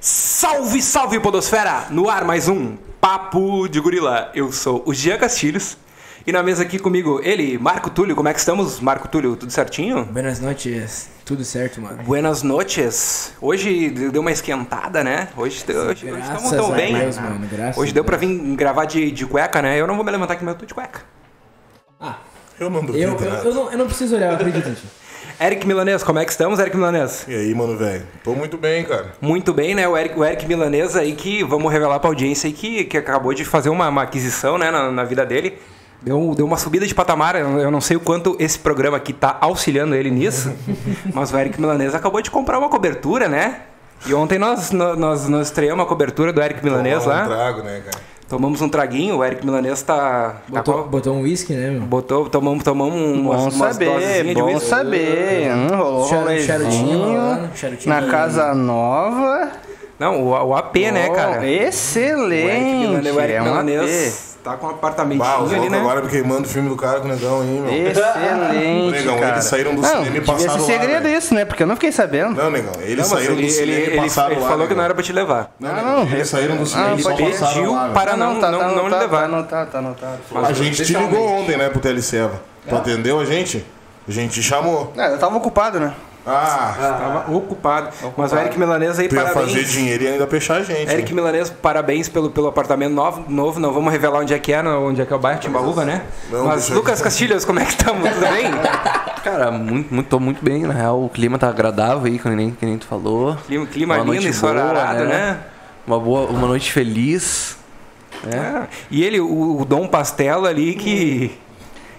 Salve, salve Podosfera! No ar mais um Papo de Gorila. Eu sou o Jean Castilhos e na mesa aqui comigo ele, Marco Túlio. Como é que estamos, Marco Túlio? Tudo certinho? Buenas noites. Tudo certo, mano. Buenas noches. Hoje deu uma esquentada, né? Hoje, hoje, hoje estamos tão bem. Deus, mano. Graças Hoje deu pra vir gravar de, de cueca, né? Eu não vou me levantar aqui, mas eu tô de cueca. Ah, Eu não duvido eu, eu, eu, não, eu não preciso olhar, eu acredito. Eric Milanês, como é que estamos, Eric Milanês? E aí, mano, velho? Tô muito bem, cara. Muito bem, né? O Eric, o Eric Milanês aí que, vamos revelar pra audiência aí que, que acabou de fazer uma, uma aquisição, né, na, na vida dele. Deu, deu uma subida de patamar, eu não sei o quanto esse programa aqui tá auxiliando ele nisso, mas o Eric Milanês acabou de comprar uma cobertura, né? E ontem nós, nós, nós, nós estreamos a cobertura do Eric Milanês Tomar lá. Um trago, né, cara? Tomamos um traguinho, o Eric Milanês tá. tá Botou, com- botou um whisky, né, meu? botou, tomamos, tomamos um- Bom umas, umas saber, bom saber. Hum, rolou um Char- charutinho, na casa nova. Não, o, o AP, né, Bom, cara? O Eric Excelente. Milanês, o Eric é um Milanês tá com um apartamentinho os ali, né? agora queimando o filme do cara com o negão aí, meu. Excelente, Negão, cara. eles saíram do não, cinema e passaram lá, segredo velho. isso, né? Porque eu não fiquei sabendo. Não, negão, eles Não, saíram ele, do ele, cinema ele, e passaram ele lá. falou que negão. não era pra te levar. Não, não, eles saíram do cinema Ah, e só pediu lá, para não, tá, não, tá não lhe anotado, levar. Tá anotado, tá anotado. A gente te ligou ontem, né, pro Teleceva. Tu atendeu a gente? A gente te chamou. Ah, eu tava ocupado, né? Ah, Tava ocupado. Mas o Eric Milanês aí, tu parabéns. fazer dinheiro e ainda fechar a gente. Eric né? Milanês, parabéns pelo, pelo apartamento novo, novo. Não vamos revelar onde é que é, onde é que é o bairro Timbaúva, né? Não, Mas Lucas Castilhos, como é que estamos? Tudo bem? Cara, muito, muito, tô muito bem, na real. O clima tá agradável aí, que nem, que nem tu falou. Clima, clima Uma lindo, noite ensolarado, boa, né? Uma boa, uma noite feliz. É. E ele, o, o Dom Pastelo ali, que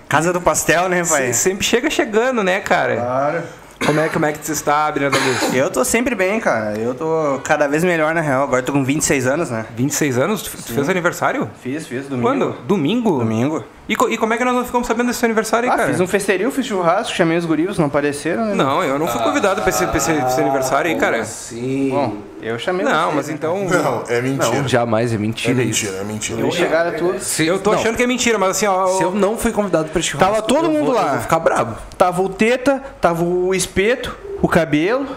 Casa do pastel, né, pai? se- sempre chega chegando, né, cara? Claro. Como é, como é que você está, Bernardo Luz? Eu tô sempre bem, cara. Eu tô cada vez melhor, na real. Agora eu tô com 26 anos, né? 26 anos? Tu tu fez aniversário? Fiz, fiz, domingo. Quando? Domingo? Domingo. E, co- e como é que nós não ficamos sabendo desse seu aniversário aí, Ah, cara? fiz um festeril, fiz churrasco, chamei os guris, não apareceram, né? Não, eu não fui convidado pra esse, pra esse- pra esse aniversário aí, cara. Sim. Bom, eu chamei Não, vocês, mas né? então. Não, é mentira. Não, jamais, é É mentira, mentira, isso. é mentira. Eles chegaram tudo. Se, Eu tô não, achando que é mentira, mas assim, ó. Se eu não fui convidado pra esse churrasco, Tava todo eu mundo vou- lá. Eu vou ficar brabo. Tava o teta, tava o espeto, o cabelo.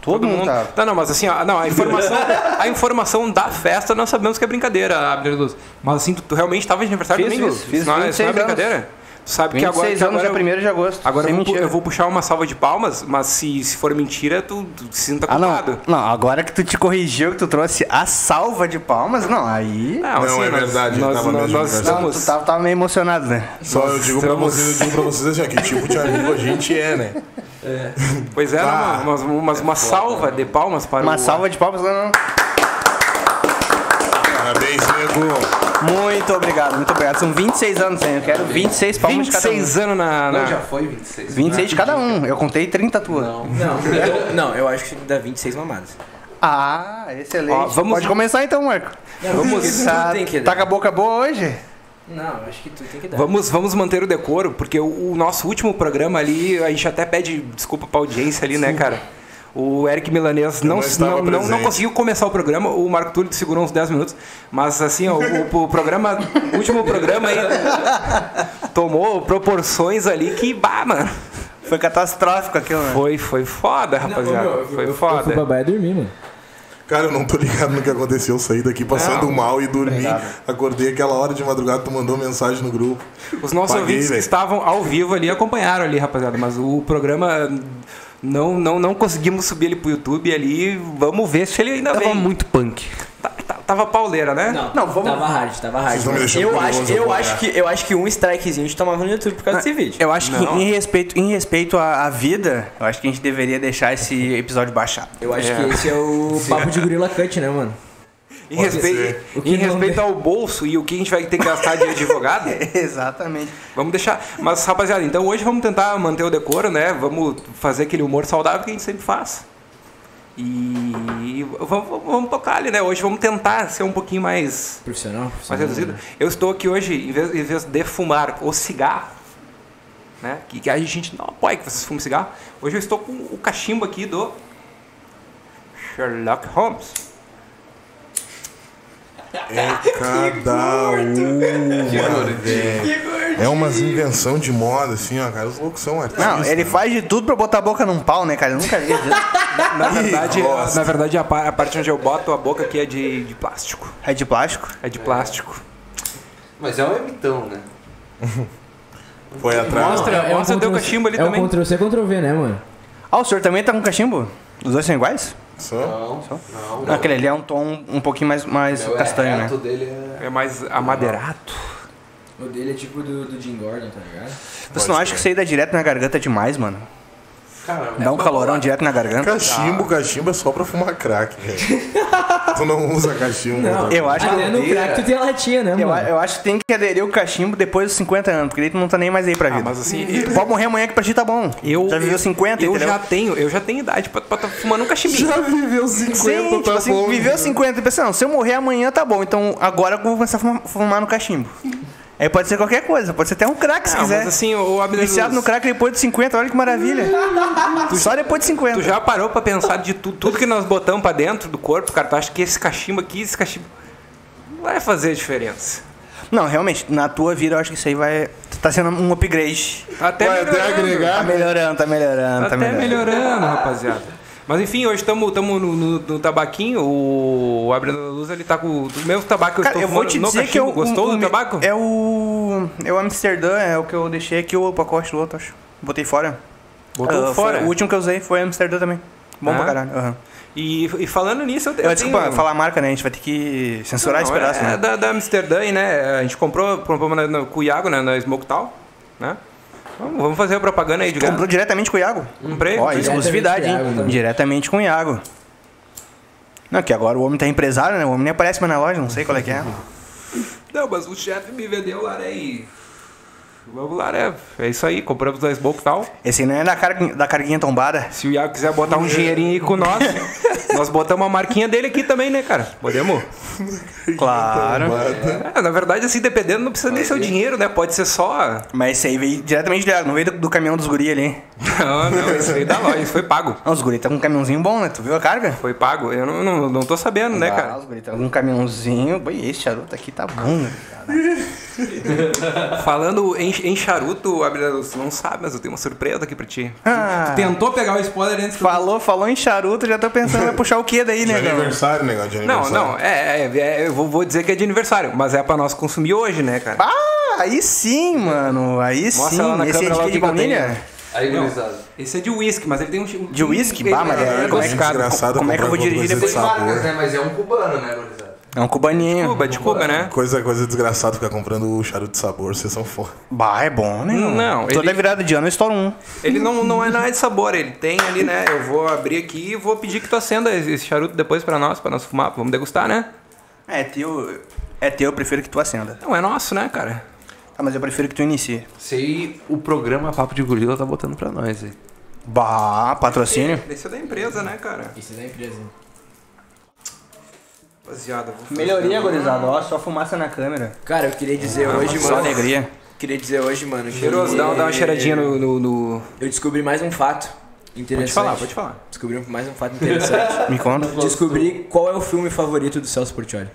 Todo, mundo, tava. Não, não, mas assim, ó, não, a informação, a informação da festa nós sabemos que é brincadeira, Abner Luz. Mas assim, tu, tu realmente tava de aniversário Fiz, domingo? fiz, não, é- isso não é 26 anos. Sabe que 26 agora. que anos, agora dia eu- 1 de agosto. Agora sem eu vou, eu vou puxar uma salva de palmas, mas se, se for mentira, tu, tu se sinta Ah, culpado. não. Não, agora que tu te corrigiu, que tu trouxe a salva de palmas, não, aí... Não, Não, é nós- verdade, Nós, tava nós, nós Não, estamos. tu tava, tava meio emocionado, né? Só eu digo pra estamos- vocês, eu digo pra vocês assim, ó, que tipo de amigo a gente é, né? Pois é, não, Ah. mas, mas uma salva de palmas para Uma o. salva de palmas, não, não. Parabéns, nego. Muito obrigado, muito obrigado. São 26 anos, hein? Eu quero 26 palmas de cada um. 26 anos na. na- Não, já foi 26. 26 de cada um. Eu contei 30 tuas. Não, eu, não, eu acho que dá 26 mamadas. Ah, excelente. Ó, vamos- Pode começar então, Marco. Vamos, Tá, tem que tá com a boca boa hoje? Não, acho que tu tem que dar. Vamos, vamos manter o decoro, porque o, o nosso último programa ali, a gente até pede desculpa pra audiência ali, né, cara? O Eric Milanês não, não não, não, não conseguiu começar o programa, o Marco Túlio segurou uns 10 minutos, mas assim, ó, o, o programa, o último programa aí tomou proporções ali que, bah, mano, Foi catastrófico aquilo, né? foi, foi foda, rapaziada, foi Eu fui foda. babar e dormir, mano. Cara, eu não tô ligado no que aconteceu. Eu saí daqui passando Não. mal e dormi. Acordei aquela hora de madrugada, tu mandou mensagem no grupo. Os nossos Paguei, ouvintes que velho. estavam ao vivo ali acompanharam ali, rapaziada, mas o programa não, não, não conseguimos subir ele pro YouTube ali, vamos ver se ele ainda Tava vem. muito punk. Ta- ta- Tava pauleira, né? Não, Não, vamos- tava hard, tava hard. Eu acho, eu, acho que, eu acho que um strikezinho a gente tomava no YouTube por causa desse vídeo. Eu acho que Não. em respeito, em respeito à, à vida, eu acho que a gente deveria deixar esse episódio baixado. Eu acho É. que esse é o papo de gorila cut, né, mano? Em respeito, em respeito ao bolso e o que a gente vai ter que gastar de advogado, Exatamente. vamos deixar. Mas, rapaziada, então hoje vamos tentar manter o decoro, né? Vamos fazer aquele humor saudável que a gente sempre faz. E vamos, vamos- vamos tocar ali, né? Hoje vamos tentar ser um pouquinho mais, Profissional? mais profissional. reduzido. Eu estou aqui hoje, em vez, em vez de fumar o cigarro, né? Que, que a gente não apoia que vocês fumem cigarro. Hoje eu estou com o cachimbo aqui do Sherlock Holmes. É cada uma, velho. É umas invenção de moda, assim, ó, cara. Os loucos são artistas. Não, ele faz de tudo pra botar a boca num pau, né, cara? Eu nunca vi. Na verdade, na verdade a, pa- a parte onde eu boto a boca aqui é de, de plástico. É de plástico? É de plástico. Mas é um emitão, né? Foi atrás. Mostra, É mostra o teu cachimbo ali é também. um Ctrl-C, Ctrl-V, né, mano? Ah, o senhor também tá com cachimbo? Os dois são iguais? Só. Não, não. Aquele ali é um tom um pouquinho mais, mais Meu, é castanho, né? reto dele é... É mais amadeirado. O dele é tipo do, do Jim Gordon, tá ligado? Você não acha que isso aí dá direto na garganta demais, mano? Cara, Dá um calorão direto na garganta? Cachimbo, cachimbo é só pra fumar crack, velho. tu não usa cachimbo. né? Eu acho que Até no crack tu tem a latinha, né, eu, mano? eu acho que tem que aderir o cachimbo depois dos 50 anos, porque daí tu não tá nem mais aí pra vida. mas assim, Tu pode morrer amanhã que pra ti tá bom. Eu, já viveu 50, eu entendeu? já tenho, eu já tenho idade pra estar fumando um cachimbinho. Já viveu 50, Sim, tá tipo assim, bom. viveu 50 e pensa, não, se eu morrer amanhã tá bom, então agora eu vou começar a fumar, fumar no cachimbo. Aí pode ser qualquer coisa, pode ser até um crack se Não, quiser. mas assim, o Abner Viciado no crack depois de 50, olha que maravilha. Só depois de 50. Tu já parou pra pensar de tu- tudo que nós botamos pra dentro do corpo, cara? Tu acha que esse cachimbo aqui, esse cachimbo. Vai fazer diferença. Não, realmente, na tua vida eu acho que isso aí vai. Tá sendo um upgrade. Até Vai até melhorando. Tá agregar. melhorando, tá melhorando, Tá tá até melhorando. melhorando, rapaziada. Mas enfim, hoje estamos no, no, no tabaquinho. O Abrindo a Luz ele tá com o mesmo tabaco que eu Cara, estou eu vou te dizer que eu, Gostou o- do o- tabaco? É o. É o Amsterdã, é o que eu deixei aqui o pacote do outro, acho. Botei fora. Botou Ah, fora. foi- o último que eu usei foi Amsterdã também. Bom Ah. pra caralho. aham. E, e falando nisso, eu, Eu, eu desculpa, tenho... falar a marca, né? A gente vai ter que censurar Não, esse pedaço, é, né? da, da Amsterdã, né? A gente comprou, comprou na, na, com o Iago, né? Na Smoke Tal, né? Vamos, fazer a propaganda aí de Comprou diretamente com o Iago. Comprei. Ó, exclusividade, hein? também. Diretamente com o Iago. Não, que agora o homem tá empresário, né? O homem nem aparece mais na loja, não sei qual é que é. Não, mas o chefe me vendeu lá, né? E... Vamos lá, né? É isso aí, compramos da Smoke Tal. Esse aí não é da, carga, da carguinha tombada. Se o Iago quiser botar um dinheirinho aí com nós, nós botamos a marquinha dele aqui também, né, cara? Podemos? Claro. É, na verdade, assim, dependendo, não precisa nem ser o dinheiro, né? Pode ser só. Mas esse aí veio diretamente do Iago, não veio do, do caminhão dos guri ali. Não, não, isso aí da loja, isso foi pago. Não, os guri tá com um caminhãozinho bom, né? Tu viu a carga? Foi pago. Eu não, não, não tô sabendo, né, Ah, cara? os guri tá com um caminhãozinho. Boi, esse charuto aqui tá bom, né? Falando em, em charuto, você não sabe, mas eu tenho uma surpresa aqui pra ti. Ah. Tu tentou pegar o spoiler antes que eu... Falou, falou em charuto, já tô pensando em puxar o quê daí, De né, cara? aniversário, negócio de Não, aniversário. não, é, é, é, eu vou, vou dizer que é de aniversário, mas é pra nós consumir hoje, né, cara? Ah, aí sim, mano. Aí Mostra sim. lá na Esse é câmera de o De tenho. baunilha? Aí, Não, esse é de whisky, mas ele tem um... De whisky? Bah, mas é- é, como é que- adocicado. Desgraçado como é que eu vou comprar dirigir coisa de depois? sabor. né? Mas é um cubano, né, gurizada? É um cubaninho. Cuba, de Cuba, né? Coisa, coisa desgraçada ficar comprando o charuto de sabor, vocês são foda. Bah, é bom, né? Não, Toda ele- virada de ano eu estouro um. Ele não, não é nada de sabor, ele tem ali, né? Eu vou abrir aqui e vou pedir que tu acenda esse esse charuto depois pra nós, pra nós fumar. Vamos degustar, né? É teu. É teu, eu prefiro que tu acenda. Não, é nosso, né, cara? Ah, mas eu prefiro que tu inicie. Sei o programa Papo de Gorila tá botando pra nós aí. Bah, patrocínio. Esse é da empresa, né, cara? Isso é da empresa. Rapaziada, vou fazer Melhoria, gurizada. Ó, só fumaça na câmera. Cara, eu queria dizer hoje, Só mano. alegria. Queria dizer hoje, mano. Cheiroso, dá, dá uma cheiradinha no, no, no- Eu descobri mais um fato interessante. Pode falar, pode falar. Descobri mais um fato interessante. Me conta. Descobri qual é o filme favorito do Celso Portioli.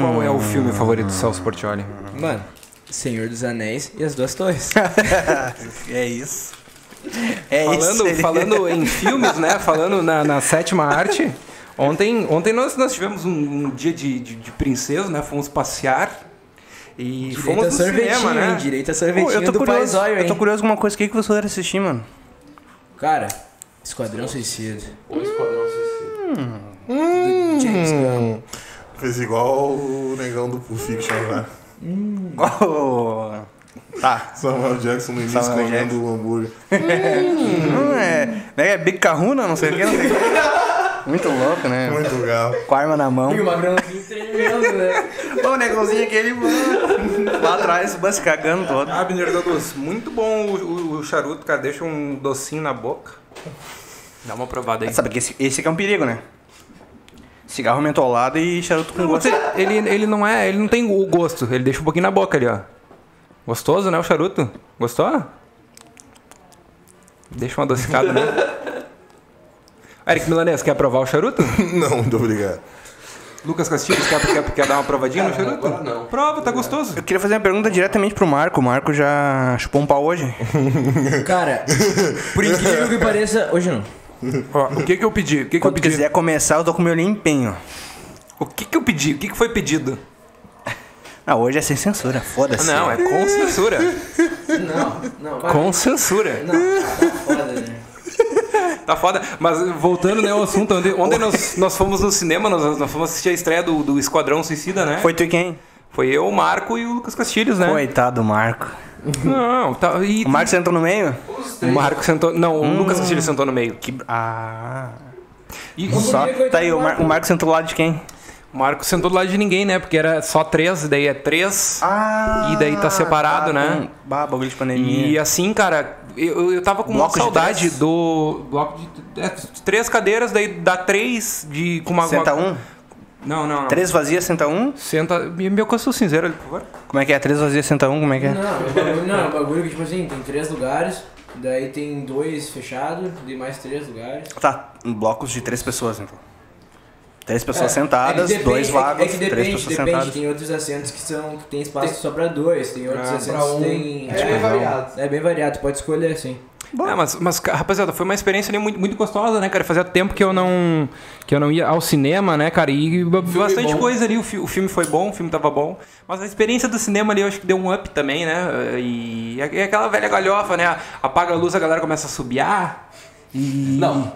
Qual é o filme favorito do Celso Portioli? Mano, Senhor dos Anéis e as Duas Torres. É isso. É Falando, isso. falando em filmes, né? Falando na, na sétima arte. Ontem, ontem nós, nós tivemos um, um dia de, de, de princesa, né? Fomos passear. E Direito fomos a no sorvetinho, cinema, né? hein? Direito a Pô, sorvetinho eu tô do curioso. Paizóio, hein? Eu tô curioso com uma coisa. O que, que você vai assistir, mano? Cara, Esquadrão Suicida. O Esquadrão Suicida. Do James Gunn. Fez igual o negão do Pulp Fiction lá. Oh. Tá. Samuel Jackson no início Samuel comendo o hambúrguer. Hum, é, é Big Kahuna, não sei o que, não sei o que. Muito louco, né? Muito legal. Com a arma na mão. E o Magrãozinho tremendo, né? Ô, o negãozinho aquele, mano. Lá atrás, o se cagando todo. Abner da Luz, muito bom o, o- o charuto, cara. Deixa um docinho na boca. Dá uma provada aí. Sabe que esse, esse aqui é um perigo, né? Cigarro mentolado e charuto com gosto. Ele, ele não é, ele não tem o gosto, ele deixa um pouquinho na boca ali, ó. Gostoso, né, o charuto? Gostou? Deixa uma adocicada, né? Eric Milanês, quer provar o charuto? Não, muito obrigado. Lucas Castilhos, quer, quer, quer dar uma provadinha no charuto? agora não. Prova, tá gostoso. Eu queria fazer uma pergunta diretamente pro Marco. O Marco já chupou um pau hoje? Cara, por incrível que pareça, hoje não. Ó, o que que eu pedi? O que que eu Quando pedi? quiser começar, eu tô com o meu limpinho. O que que eu pedi? O que que foi pedido? Ah, hoje é sem censura, foda-se. Não, é com censura. Não, não. vai. Com censura. Não, tá né? Tá foda. Mas voltando né, ao assunto, ontem, ontem nós, nós fomos no cinema, nós, nós fomos assistir a estreia do, do Esquadrão Suicida, né? Foi tu e quem? Foi eu, o Marco e o Lucas Castilhos, né? Coitado do Marco. Não, tá. E O Marco sentou no meio? o Marco sentou. Não, o Lucas Castilhos sentou no meio. Que... Ah. E Só. Tá aí, o, Mar... Marco. o Marco sentou do lado de quem? o Marco sentou do lado de ninguém, né? Porque era só três, daí é três. Ah. E daí tá separado, tá, né? Bah, bagulho de pandemia. E assim, cara, eu, eu tava com uma Bloco de saudade do bloco de é, três cadeiras, daí dá três de com uma Senta uma- um? Não, não, não. Três vazias, senta um? Senta. Me me alcança o cinzeiro ali, por favor. Como é que é? Três vazias, senta um? Como é que é? Não, é bagulho, não, é um bagulho que, tipo assim, tem três lugares, daí tem dois fechados, de mais três lugares. Tá, blocos de três pessoas, então. Três pessoas É, sentadas, é depende- dois vagos, é que três depende, pessoas depende. sentadas. Tem outros assentos que, são, que tem espaço só pra dois, tem outros Ah, assentos pra um. tem. É bem variado. É bem variado, pode escolher assim. É, mas, mas, rapaziada, foi uma experiência ali muito, muito gostosa, né, cara? Fazia tempo que eu não que eu não ia ao cinema, né, cara? E ba- bastante bom. coisa ali. O, fi- o filme foi bom, o filme tava bom. Mas a experiência do cinema ali eu acho que deu um up também, né? E, e aquela velha galhofa, né? Apaga a luz, a galera começa a subiar. E. Não,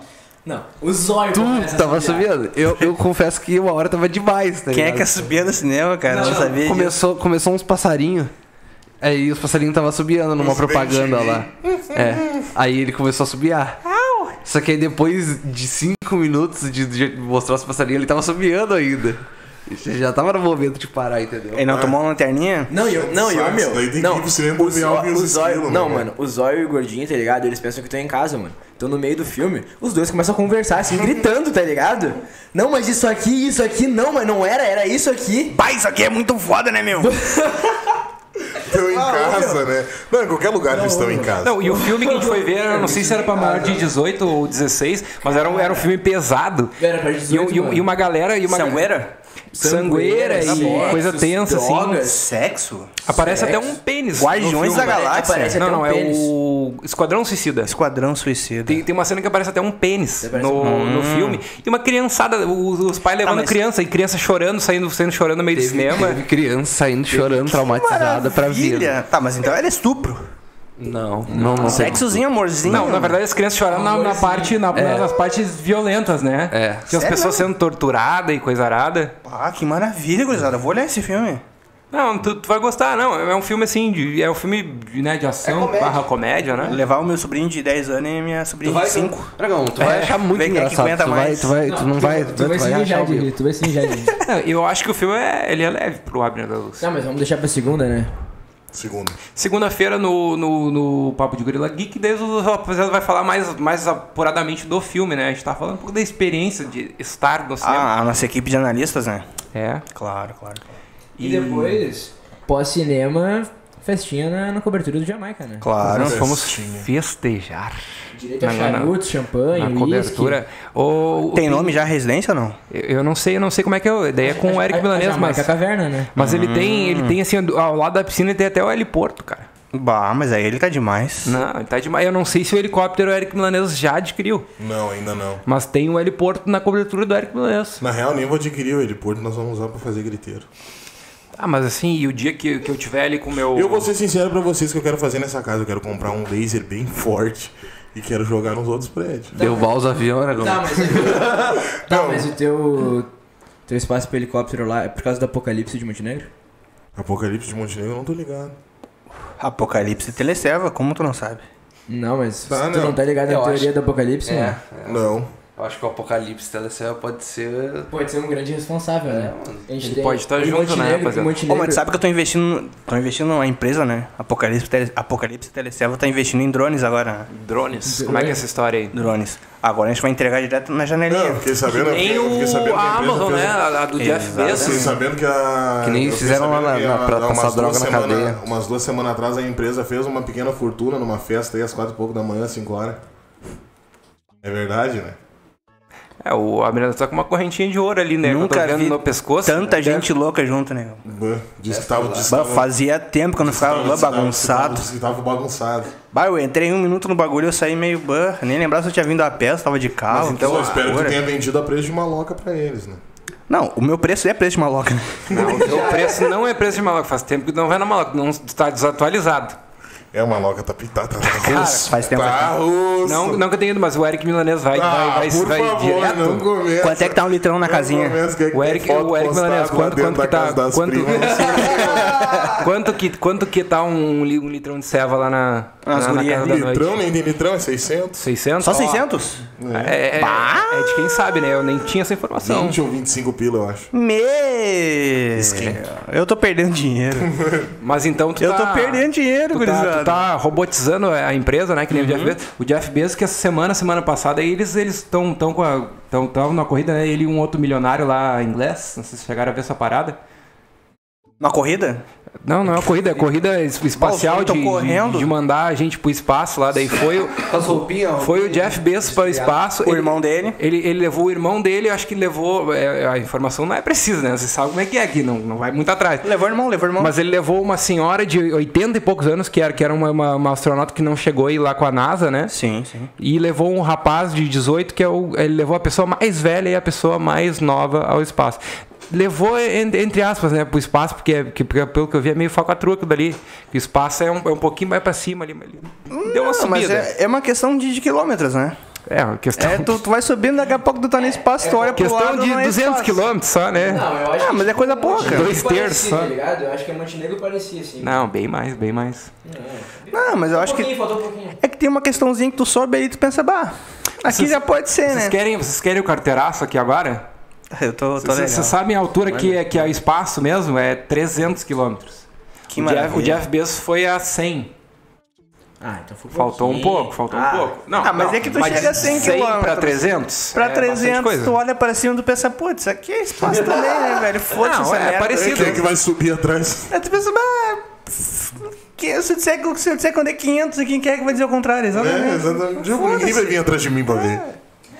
Não, o zóio tu tava subindo. Eu, eu confesso que uma hora tava demais, tá Quem é ligado? que é subia no cinema, cara? Não, sabia disso. Começou, começou uns passarinhos. Aí os passarinhos tava subiando numa Os propaganda lá. É. Aí ele começou a subiar. Só que aí depois de cinco minutos de, de mostrar os passarinhos, ele tava subiando ainda. Você já tava no momento de parar, entendeu? Ele não tomou uma lanterninha? Não, e eu, não, eu, Sabe, meu. isso daí tem que não, ir pro cinema o ver zó- algo os o zóio- Não, né, mano, o Zóio e o Gordinho, tá ligado? Eles pensam que estão em casa, mano. Então no meio do filme, os dois começam a conversar, assim, gritando, tá ligado? Não, mas isso aqui, isso aqui, não, mas não era, era isso aqui. Bah, isso aqui é muito foda, né, meu? Estão em casa, né? Não, em qualquer lugar eles estão em casa. Não, e o filme que a gente foi ver, eu não sei se era pra maior de 18 ou 16, mas era um, era um filme pesado. Era pra E, 18, e- mano. e uma galera. E uma Sangueira? Sangueira e sexo, coisa tensa, assim. drogas. Sexo? Aparece Sexo. até um pênis. Guardiões da Galáxia. Aparece Não, não, um é pênis. o Esquadrão Suicida. Esquadrão Suicida. Tem, tem uma cena que aparece até um pênis no, um- no filme. E uma criançada, os, os pais levando mas- criança, e criança chorando, saindo, saindo chorando no meio do cinema. Teve criança saindo chorando, traumatizada pra vida. Tá, mas então era estupro. Não, não, não. Sexozinho, amorzinho. Não, na verdade as crianças choraram na, na parte, na- nas partes violentas, né? É. Tinha as pessoas sendo torturadas e coisa arada. Ah, que maravilha, gurizada. Vou olhar esse filme. Não, tu, tu vai gostar, não. É um filme assim, de, é um filme de, né, de ação barra comédia, né? Levar o meu sobrinho de 10 anos e minha sobrinha de 5. Dragão, tu vai É, achar muito é engraçado. Tu vai, mais. tu vai, tu não vai, tu, Tu vai se vai achar de tu vai se mijar de. Não, Eu acho que o filme é, ele é leve pro Abner da Luz. Tá, mas vamos deixar pra segunda, né? Segundo. Segunda-feira no, no, no Papo de Gorila Geek, daí o rapaziada vai falar mais, mais apuradamente do filme, né? A gente tá falando um pouco da experiência de estar no cinema. Ah, a nossa equipe de analistas, né? É. Claro, claro. E, depois, pós-cinema, festinha na, na cobertura do Jamaica, né? Claro. Nós fomos festejar Direito a Na- na- charuto, champanhe, na cobertura. O, o- Tem nome já a residência ou não? Eu eu não sei, eu não sei como é que é. A ideia é com o Eric A- a Milanês, mas. Caverna, né? Mas ele tem, Hum. ele tem assim, ao lado da piscina ele tem até o heliporto, cara. Bah, mas aí ele tá demais. Não, ele tá demais. Eu não sei se o helicóptero o Eric Milanês já adquiriu. Não, ainda não. Mas tem o heliporto na cobertura do Eric Milanês. Na real, nem vou adquirir o heliporto, nós vamos usar pra fazer griteiro. Ah, mas assim, e o dia que, que eu tiver ali com o meu. Eu vou ser sincero pra vocês que eu quero fazer nessa casa. Eu quero comprar um laser bem forte e quero jogar nos outros prédios. Derrubar os aviões, Dragão. Tá, mas, tá, mas o teu, teu espaço pro helicóptero lá é por causa do apocalipse de Montenegro? Apocalipse de Montenegro, eu não tô ligado. Apocalipse Teleserva, como tu não sabe? Não, mas Tá, tu não. não tá ligado na Eu teoria acho- do apocalipse, É, né? Não. Eu acho que o Apocalipse Telecel pode ser. Pode ser um grande responsável, né? A gente Ele tem pode estar em junto, né, rapaziada? mas tu sabe que eu tô investindo. Tô investindo numa empresa, né? Apocalipse, Tele, Apocalipse Teleserva tá investindo em drones agora. né? Drones. Como é que é essa história aí? Drones. Agora a gente vai entregar direto na Não, janelinha. eu fiquei sabendo. Nem eu fiquei o sabendo que a Amazon, fez- né? A, a do Jeff Fiquei Bezos. sabendo que a. Que nem fiquei fizeram lá na- que na- pra passar droga na semana- cadeia. Umas duas semanas atrás a empresa fez uma pequena fortuna numa festa aí às quatro e pouco da manhã, cinco horas. É verdade, né? É, o a menina tá com uma correntinha de ouro ali, né? que Nunca vi no pescoço. tanta né? gente louca junto, né? Bah, Disse que tava, que Bah, tava- Fazia tempo que eu não ficava bah, que tava- bagunçado. Disse que tava bagunçado. Bah, eu entrei um minuto no bagulho e eu saí meio bah. Nem lembrava se eu tinha vindo a pé, se eu tava de carro. Mas então que eu espero que loucura. tenha vendido a preço de maloca pra eles, né? Não, o meu preço é preço de maloca, né? Não, o teu preço não é preço de maloca. Faz tempo que não vai na maloca. Não está desatualizado. É, a maloca tá pintada. Tá, Cara, Faz tempo. tá. Não, não que eu tenha ido, mas o Eric Milanês vai, vai, Ah, vai, por vai favor, direto. não começa. Quanto é que tá um litrão na casinha? começa, que é que O Eric, o Eric Milanês, quanto, quanto que tá. Quanto, primas. quanto, que, quanto que tá um, um litrão de ceva lá na, Nas na, na casa da noite? Litrão, nem tem litrão, é 600. 600? Só Ó, 600? É, é, é de quem sabe, né? Eu nem tinha essa informação. 20 ou 25 pila, eu acho. Me... Eu tô perdendo dinheiro. Mas então tu Eu tá... tô perdendo dinheiro, tá, gurizada. Tá robotizando a empresa, né? Que nem o Jeff Bezos. O Jeff Bezos, que essa semana, semana passada, eles eles estão tão com a. Tão, tão na corrida, né? Ele e um outro milionário lá inglês. Não sei se chegaram a ver essa parada. Uma corrida? Não, não é uma corrida, é corrida es- espacial de, de, de mandar a gente pro espaço lá. Daí foi, as roupinhas. foi o Jeff Bezos para o espaço. O irmão dele. Ele, ele levou o irmão dele, acho que levou. é, a informação não é precisa, né? Você sabe como é que é aqui, não, não vai muito atrás. Levou o irmão, levou o irmão. Mas ele levou uma senhora de 80 e poucos anos, que era, que era uma, uma, uma astronauta que não chegou aí lá com a NASA, né? Sim, sim. E levou um rapaz de 18, que é o. Ele levou a pessoa mais velha e a pessoa mais nova ao espaço. Levou, en- entre aspas, né, pro espaço, porque, é- que, porque pelo que eu vi é meio falcatrua aquilo dali. Que o espaço é um, é um pouquinho mais pra cima ali. mas ele Deu uma Não, mas subida. é, é uma questão de, de quilômetros, né? É, uma questão, É, tu, tu vai subindo, daqui a pouco tu tá no espaço, tu olha pro questão lado, de não é 200 espaço. quilômetros só, né? Não, eu acho Ah, mas é coisa pouca. Dois terços só. Tá ligado? Eu acho que a Montenegro parecia, assim. Não, bem mais, bem mais. Não, mas eu Um acho que pouquinho, faltou um pouquinho. é que tem uma questãozinha que tu sobe aí e tu pensa, bah, aqui Vocês- já pode ser, Vocês né? querem, vocês querem o carteiraço aqui agora? Eu tô, tô Vocês sabem a altura que é, que é o espaço mesmo? É 300 quilômetros. Que o, Jeff, maravilha. o Jeff Bezos foi a 100. Ah, então foi Faltou um pouco, faltou Ah, um pouco. Não, Ah, mas não, é que tu chega a 100 100 pra quilômetros. 300? Pra é bastante 300, coisa. tu olha pra cima e tu pensa, putz, isso aqui é espaço também, né, velho? Foda-se Não, essa é merda. parecido. Quem é que vai subir atrás? Aí tu pensa, bah, que, se, eu disser, que- se eu disser quando é 500, quem quer que vai dizer o contrário? É, Exatamente. exatamente. Ninguém vai vir atrás de mim pra ver.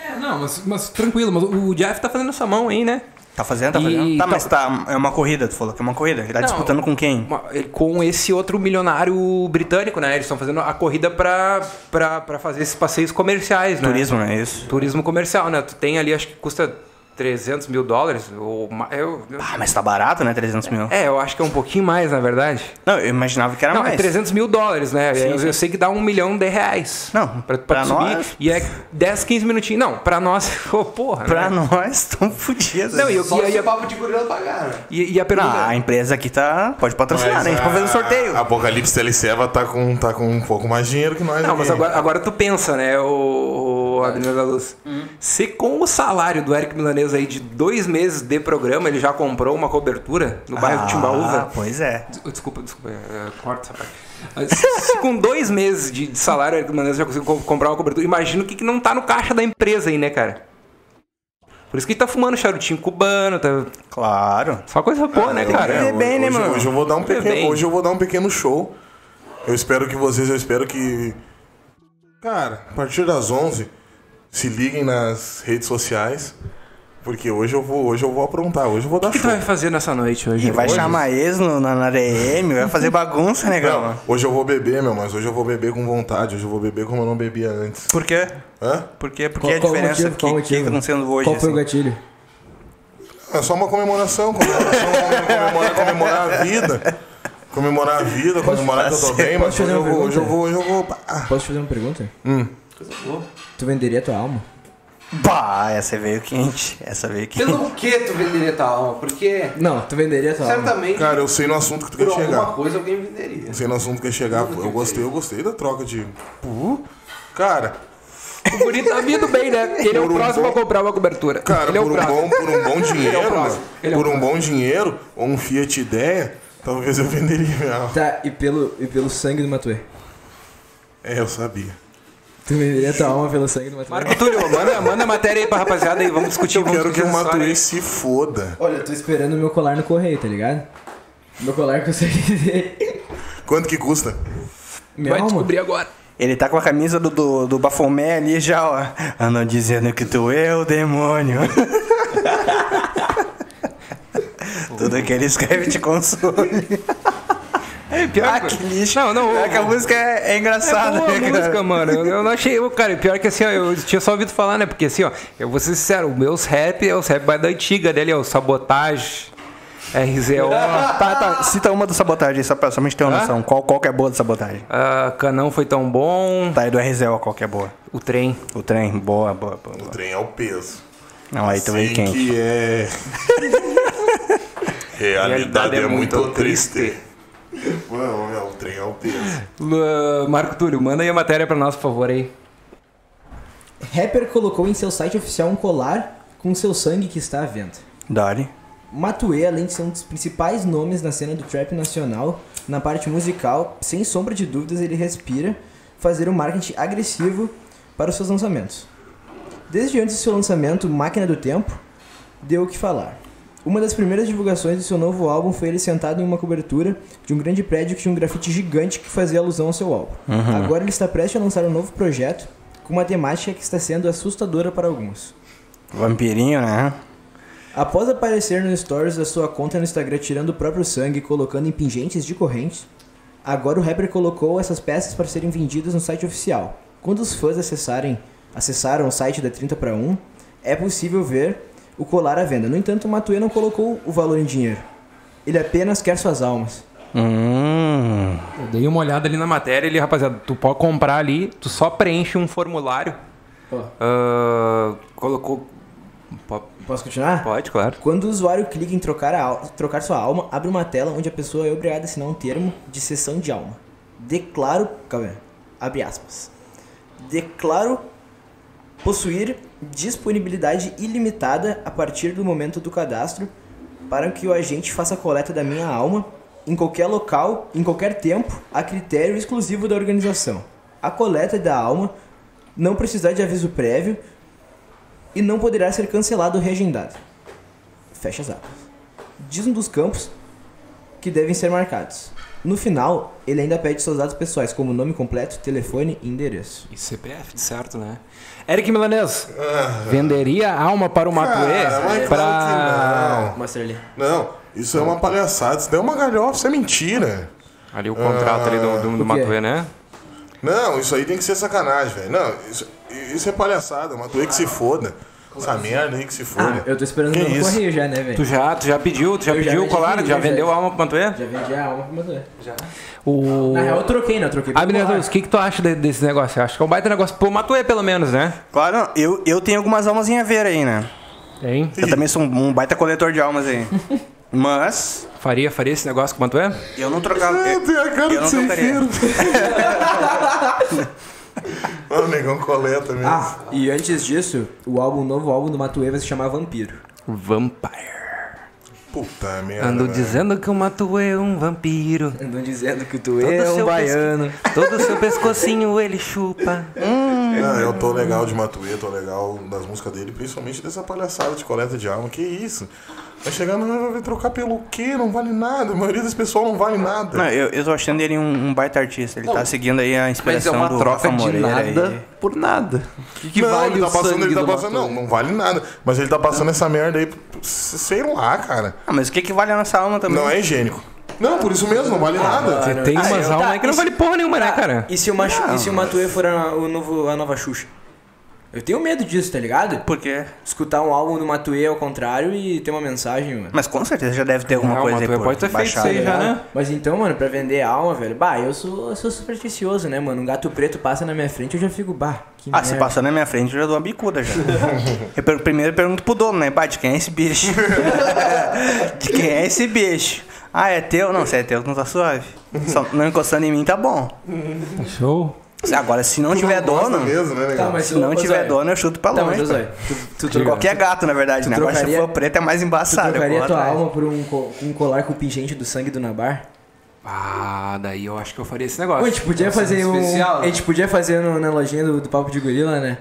É, não, mas, mas tranquilo, mas o Jeff tá fazendo essa mão aí, né? Tá fazendo, tá fazendo. Tá, tá- mas tá, é uma corrida, tu falou que é uma corrida. Ele tá Não, disputando com quem? Ele- Com esse outro milionário britânico, né? Eles estão fazendo a corrida pra, pra, pra fazer esses passeios comerciais, né? Turismo, é isso? Turismo comercial, né? Tu tem ali, acho que custa 300 mil dólares. Ou, eu, eu- Ah, mas tá barato, né? 300 mil. é, eu acho que é um pouquinho mais, na verdade. Não, eu imaginava que era Não, mais. é 300 mil dólares, né? Sim, eu, sim. eu sei que dá um milhão de reais. Não, pra, pra, pra subir. nós- E é 10, 15 minutinhos. Não, pra nós, ô, porra. Pra né? nós, tão fodidos. Não, e, eu- Só e, a- o papo de gorila pagar, né? e, e a pergunta. Não, a empresa aqui tá. Pode patrocinar, né? A gente pode fazer um sorteio. A Apocalipse Teleceva tá com, tá com um pouco mais de dinheiro que nós. Não, mas aqui. agora, agora tu pensa, né, o, o Adriano da Luz. Se com o salário do Eric Aí de dois meses de programa, ele já comprou uma cobertura no bairro de Ah, Timbaúva. pois é. Des- Desculpa, desculpa, é, corta essa parte. Se com dois meses de, de salário Milanês já conseguiu co- comprar uma cobertura, imagina o que, que não tá no caixa da empresa aí, né, cara? Por isso que ele tá fumando charutinho cubano, tá... Claro. Só coisa boa, né, cara? viver hoje, bem, né, hoje- mano? Hoje eu vou dar um pequeno, bem. hoje eu vou dar um pequeno show. Eu espero que vocês, eu espero que cara, a partir das 11 se liguem nas redes sociais, porque hoje eu vou, hoje eu vou aprontar, hoje eu vou dar O que tu vai fazer nessa noite hoje? E vai Hoje? chamar ex no, na, na DM, vai fazer bagunça, né, Não, negão? hoje eu vou beber, meu, mas hoje eu vou beber com vontade, hoje eu vou beber como eu não bebia antes. Por quê? Hã? Por quê? Por Qual- que a qual o diferença? motivo? Qual o que, que tá motivo? acontecendo hoje? Qual foi o assim? gatilho? É só uma comemoração, comemoração comemorar, comemorar a vida. Comemorar a vida, comemorar que eu tô bem, mas Posso hoje eu vou, hoje eu vou, hoje eu vou. Ah, Posso te fazer uma pergunta? Hum. Tu venderia tua alma? Bah, essa veio quente. Essa veio quente. Pelo que tu venderia tua alma? Porque Não, tu venderia tua alma. certamente Cara, eu sei no assunto que tu por quer alguma chegar. coisa alguém venderia. Eu sei no assunto que quer chegar. Eu gostei, eu gostei da troca de. Uh, Cara, O guri tá vindo bem, né? Ele é o um próximo bom- a comprar uma cobertura. cara, Ele é por, um bom, por um bom dinheiro, meu, Ele é o por um bom dinheiro, ou um Fiat Ideia, talvez eu venderia minha alma. Tá, e pelo, e pelo sangue do Matuê? É, eu sabia. Tu venderia tua alma pelo sangue do? Marco Túlio, manda, manda a matéria aí pra rapaziada aí, vamos discutir. Eu vamos quero que discutir o essa história Matuê se foda. Olha, eu tô esperando o meu colar no correio, tá ligado? Meu colar que eu sei dizer. Quanto que custa? Minha Vai alma? descobrir agora. Ele tá com a camisa do, do, do Bafomé ali já, ó. Andam dizendo que tu é o demônio. Tudo que ele escreve te consome. É, pior Ah, que lixo. Não, não. É que a música é, é engraçada, É boa a né, música, mano. Eu, eu não achei. eu, Cara, pior que assim, ó, eu tinha só ouvido falar, né? Porque assim, ó, eu vou ser sincero, os meus rap é os rap mais da antiga dele, é o Sabotage, RZO, Tá, tá. Cita uma do sabotagem, só pra somente ter uma Hã? noção. Qual, qual que é boa do sabotagem? ah, Canão foi tão bom, Tá, e do RZO, qual que é boa? o trem. O trem, boa, boa, boa. O trem é o peso. Não, aí Sei quente. que é. Realidade é muito triste. Não, meu, o trem é o peso. Marco Túlio, manda aí a matéria pra nós, por favor, aí. Rapper colocou em seu site oficial um colar com seu sangue que está à venda. Dori. Matue, além de ser um dos principais nomes na cena do trap nacional, na parte musical, sem sombra de dúvidas ele respira fazer um marketing agressivo para os seus lançamentos. Desde antes do seu lançamento, Máquina do Tempo, deu o que falar. Uma das primeiras divulgações do seu novo álbum foi ele sentado em uma cobertura de um grande prédio que tinha um grafite gigante que fazia alusão ao seu álbum. Agora ele está prestes a lançar um novo projeto com uma temática que está sendo assustadora para alguns. Vampirinho, né? Após aparecer no stories da sua conta no Instagram tirando o próprio sangue e colocando em pingentes de correntes, agora o rapper colocou essas peças para serem vendidas no site oficial. Quando os fãs acessarem, acessaram o site da 30 para 1, é possível ver o colar à venda. No entanto, o Matue não colocou o valor em dinheiro. Ele apenas quer suas almas. Hum. Eu dei uma olhada ali na matéria, ele, rapaziada, tu pode comprar ali, tu só preenche um formulário. Ó. Ah, colocou. po- Posso continuar? Pode, claro. Quando o usuário clica em trocar, a trocar sua alma, abre uma tela onde a pessoa é obrigada a assinar um termo de cessão de alma. Declaro. Calma aí. Abre aspas. Declaro possuir disponibilidade ilimitada a partir do momento do cadastro para que o agente faça a coleta da minha alma em qualquer local, em qualquer tempo, a critério exclusivo da organização. A coleta da alma não precisará de aviso prévio e não poderá ser cancelado ou reagendado. Fecha as aspas. Diz um dos campos que devem ser marcados. No final, ele ainda pede seus dados pessoais, como nome completo, telefone e endereço. E CPF, certo, né? Eric Milanês, venderia alma para o Matuê? claro Pra. Mostra ali. não. Não, isso é uma palhaçada. Isso daí é uma galhofa, isso é mentira. Ali o contrato ali do, do, do O quê? Matuê, né? Não, isso aí tem que ser sacanagem, velho. Não, isso, isso é palhaçada. Matuê que se foda. Essa merda aí que se foda. Eu tô esperando Que o novo isso? correio já, né, Tu velho? já, tu já pediu, tu já Eu já pediu o colar, já já, vendeu já. alma pro Matuê? Já vendi a alma pro Matuê. O. Na real, eu troquei, né? Eu troquei. Deus, o que, que tu acha de- desse negócio? Eu acho que é um baita negócio pro Matuê, pelo menos, né? Claro, eu, eu tenho algumas almas em haver aí, né? Hein? Eu também sou um, um baita coletor de almas aí. Mas, Faria, faria esse negócio com o Matuê? eu não trocava. Eu, tem a cara eu de não ser trocaria. O negão coleta mesmo. Ah, e antes disso, o álbum, o novo álbum do Matuê vai se chamar Vampiro. Vampire. Puta merda. Ando velho. dizendo que o Matuê é um vampiro. Andam dizendo que tu Todo é um baiano. Todo o seu pescocinho ele chupa. Não, eu tô legal de Matuê, tô legal das músicas dele, principalmente dessa palhaçada de coleta de alma. Que isso? Vai chegar, não vai trocar pelo quê? Não vale nada. A maioria das pessoas não vale nada. Não, eu, eu tô achando ele um, um baita artista. Ele tá seguindo aí a Mas é inspiração uma do troca Rafa de nada aí. por nada. O que, que não, vale ele tá o passando, ele tá do passando. Não, não vale nada. Mas ele tá passando essa merda aí, sei lá, cara. Ah, mas o que que vale a nossa alma também? Não é higiênico. Não, por isso mesmo, não vale nada. Você tem umas eu- almas tá, aí que não vale porra nenhuma, né, cara? E se o, Machu, e se o Matuê for a, o novo, a nova Xuxa? Eu tenho medo disso, tá ligado? Por quê? Escutar um álbum do Matuê ao contrário e ter uma mensagem, mano. Mas com certeza já deve ter alguma Ah, o coisa aí por pode ter feito isso aí já, né? Mas então, mano, pra vender alma, velho, bah, eu sou, eu sou supersticioso, né, mano? Um gato preto passa na minha frente, eu já fico, bah, que Ah, se merda. passar na minha frente, eu já dou uma bicuda já. eu per- primeiro pergunto pro dono, né? Bah, de quem é esse bicho? de quem é esse bicho? Ah, é teu? Não, se é teu, não tá suave. Só não encostando em mim, tá bom. Show. Agora, se não Tu tiver gosta dono, mesmo, né, Tá, mas se não ô, tiver dono, eu chuto pra Tá, longe. tu, tu, Qualquer gato, na verdade, né? Agora se trocaria- for preto é mais tu embaçado. eu trocaria vou tua atrás. alma por um, um colar com o pingente do sangue do Nabar? Ah, daí eu acho que eu faria esse Ô, a negócio. gente podia fazer um... especial, A gente podia fazer no- na lojinha do, do Papo de Gorila, né?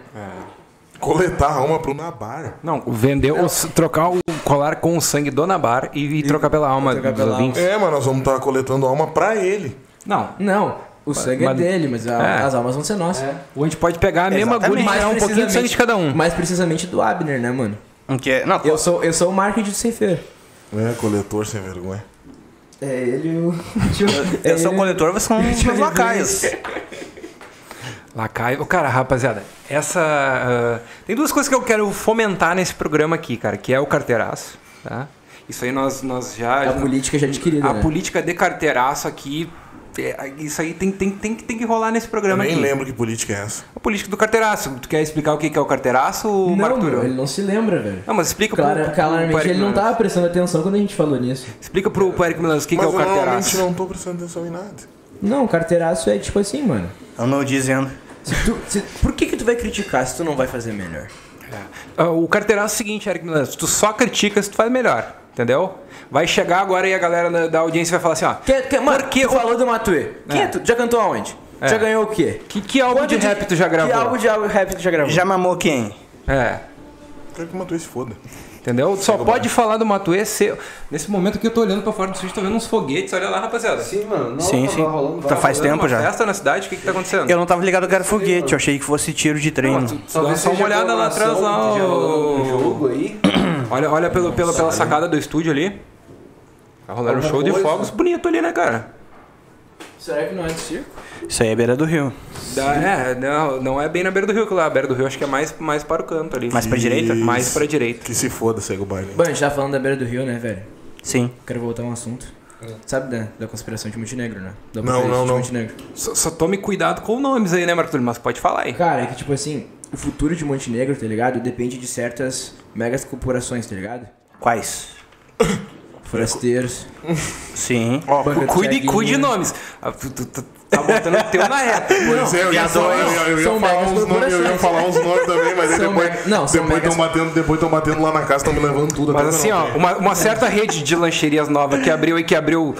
Coletar a alma pro Nabar. Não, vender, o, trocar o colar com o sangue do Nabar e, e trocar pela alma trocar dos pela ouvintes. É, mas nós vamos estar coletando alma pra ele. Não, Não, O sangue Mas- é dele, mas a- É. as almas vão ser nossas. Ou a gente pode pegar a mesma agulha e tirar um pouquinho de sangue de cada um. Mais precisamente do Abner, né, mano? Que é- Não, Eu sou, eu sou o marketing do Ceifeiro. É, coletor sem vergonha. É ele e o. eu sou o coletor, vocês são os meus lacaios. Lacaio. Cara, rapaziada, essa. ah, tem duas coisas que eu quero fomentar nesse programa aqui, cara, que é o carteiraço, tá? Isso aí nós, nós já. A política já adquirida. a né? política de carteiraço aqui. É, Isso aí tem, tem, tem, que- tem que rolar nesse Eu programa nem aqui. lembro que política é essa. A política do carteiraço. Tu quer explicar o que que é o carteiraço, Não, ele não se lembra, velho. Não, mas explica pro, Clara, pro, claramente pro Eric ele não tava prestando atenção quando a gente falou nisso. Explica pro, pro Eric Milanes o que, que é Mas o eu normalmente carteiraço. não tô prestando atenção em nada. Não, carteiraço é tipo assim, mano. Eu não dizendo. Se tu, se- por que que tu vai criticar se tu não vai fazer melhor? Ah, O carteiraço é o seguinte, Eric Milanes, tu só critica se tu faz melhor, entendeu? Vai chegar agora e a galera da, da audiência vai falar assim, ó. Que, que, mano, Por que tu o- falou do Matuê. Quem é tu? Já cantou aonde? É. Já ganhou o quê? Que, que álbum Quanto de rap tu já gravou? Que álbum de álbum rap tu já gravou? Já mamou quem? É. Quero que o Matuê se foda. Entendeu? Só pode falar do Matuê se... Nesse momento que eu tô olhando pra fora do estúdio, tô vendo uns foguetes. Olha lá, rapaziada. Sim, mano. Não, Sim, sim. rolando Tá faz Rolando tempo já. festa na cidade? O que que tá acontecendo? Eu não tava ligado que era foguete, eu achei que fosse tiro de treino. Tu, tu dá só uma olhada lá atrás, lá, o o... jogo aí. Olha, olha pelo, pela, pela sacada do estúdio ali. Tá rolando um show de fogos bonito ali, né, cara? Será que não é de circo? Isso aí é beira do rio. Dá- é, não, não é bem na beira do rio, que lá. A beira do rio acho que é mais, mais para o canto ali. Mais pra direita? Mais pra direita. Que se foda, segue o baile. Bom, a gente tá falando da beira do rio, né, velho? Sim. Quero voltar a um assunto. Sabe da, da conspiração de Montenegro, né? Da Não, não, de não. Montenegro. Só, só tome cuidado com nomes aí, né, Marco? Mas pode falar aí. Cara, é que tipo assim, o futuro de Montenegro, tá ligado? Depende de certas megas corporações, tá ligado? Quais? Forasteiros. Sim. Ó, do cuide, cuide de nomes. Ah, tu, tu- tu tá botando o teu na reta. Pois é, eu ia, eu ia falar uns nomes, eu ia corporações. falar uns nomes também, mas São depois, me- não, depois megas- estão batendo, depois tão batendo lá na casa, estão me levando tudo. Mas assim, ó, uma, uma certa rede de lancherias nova que abriu aí, que abriu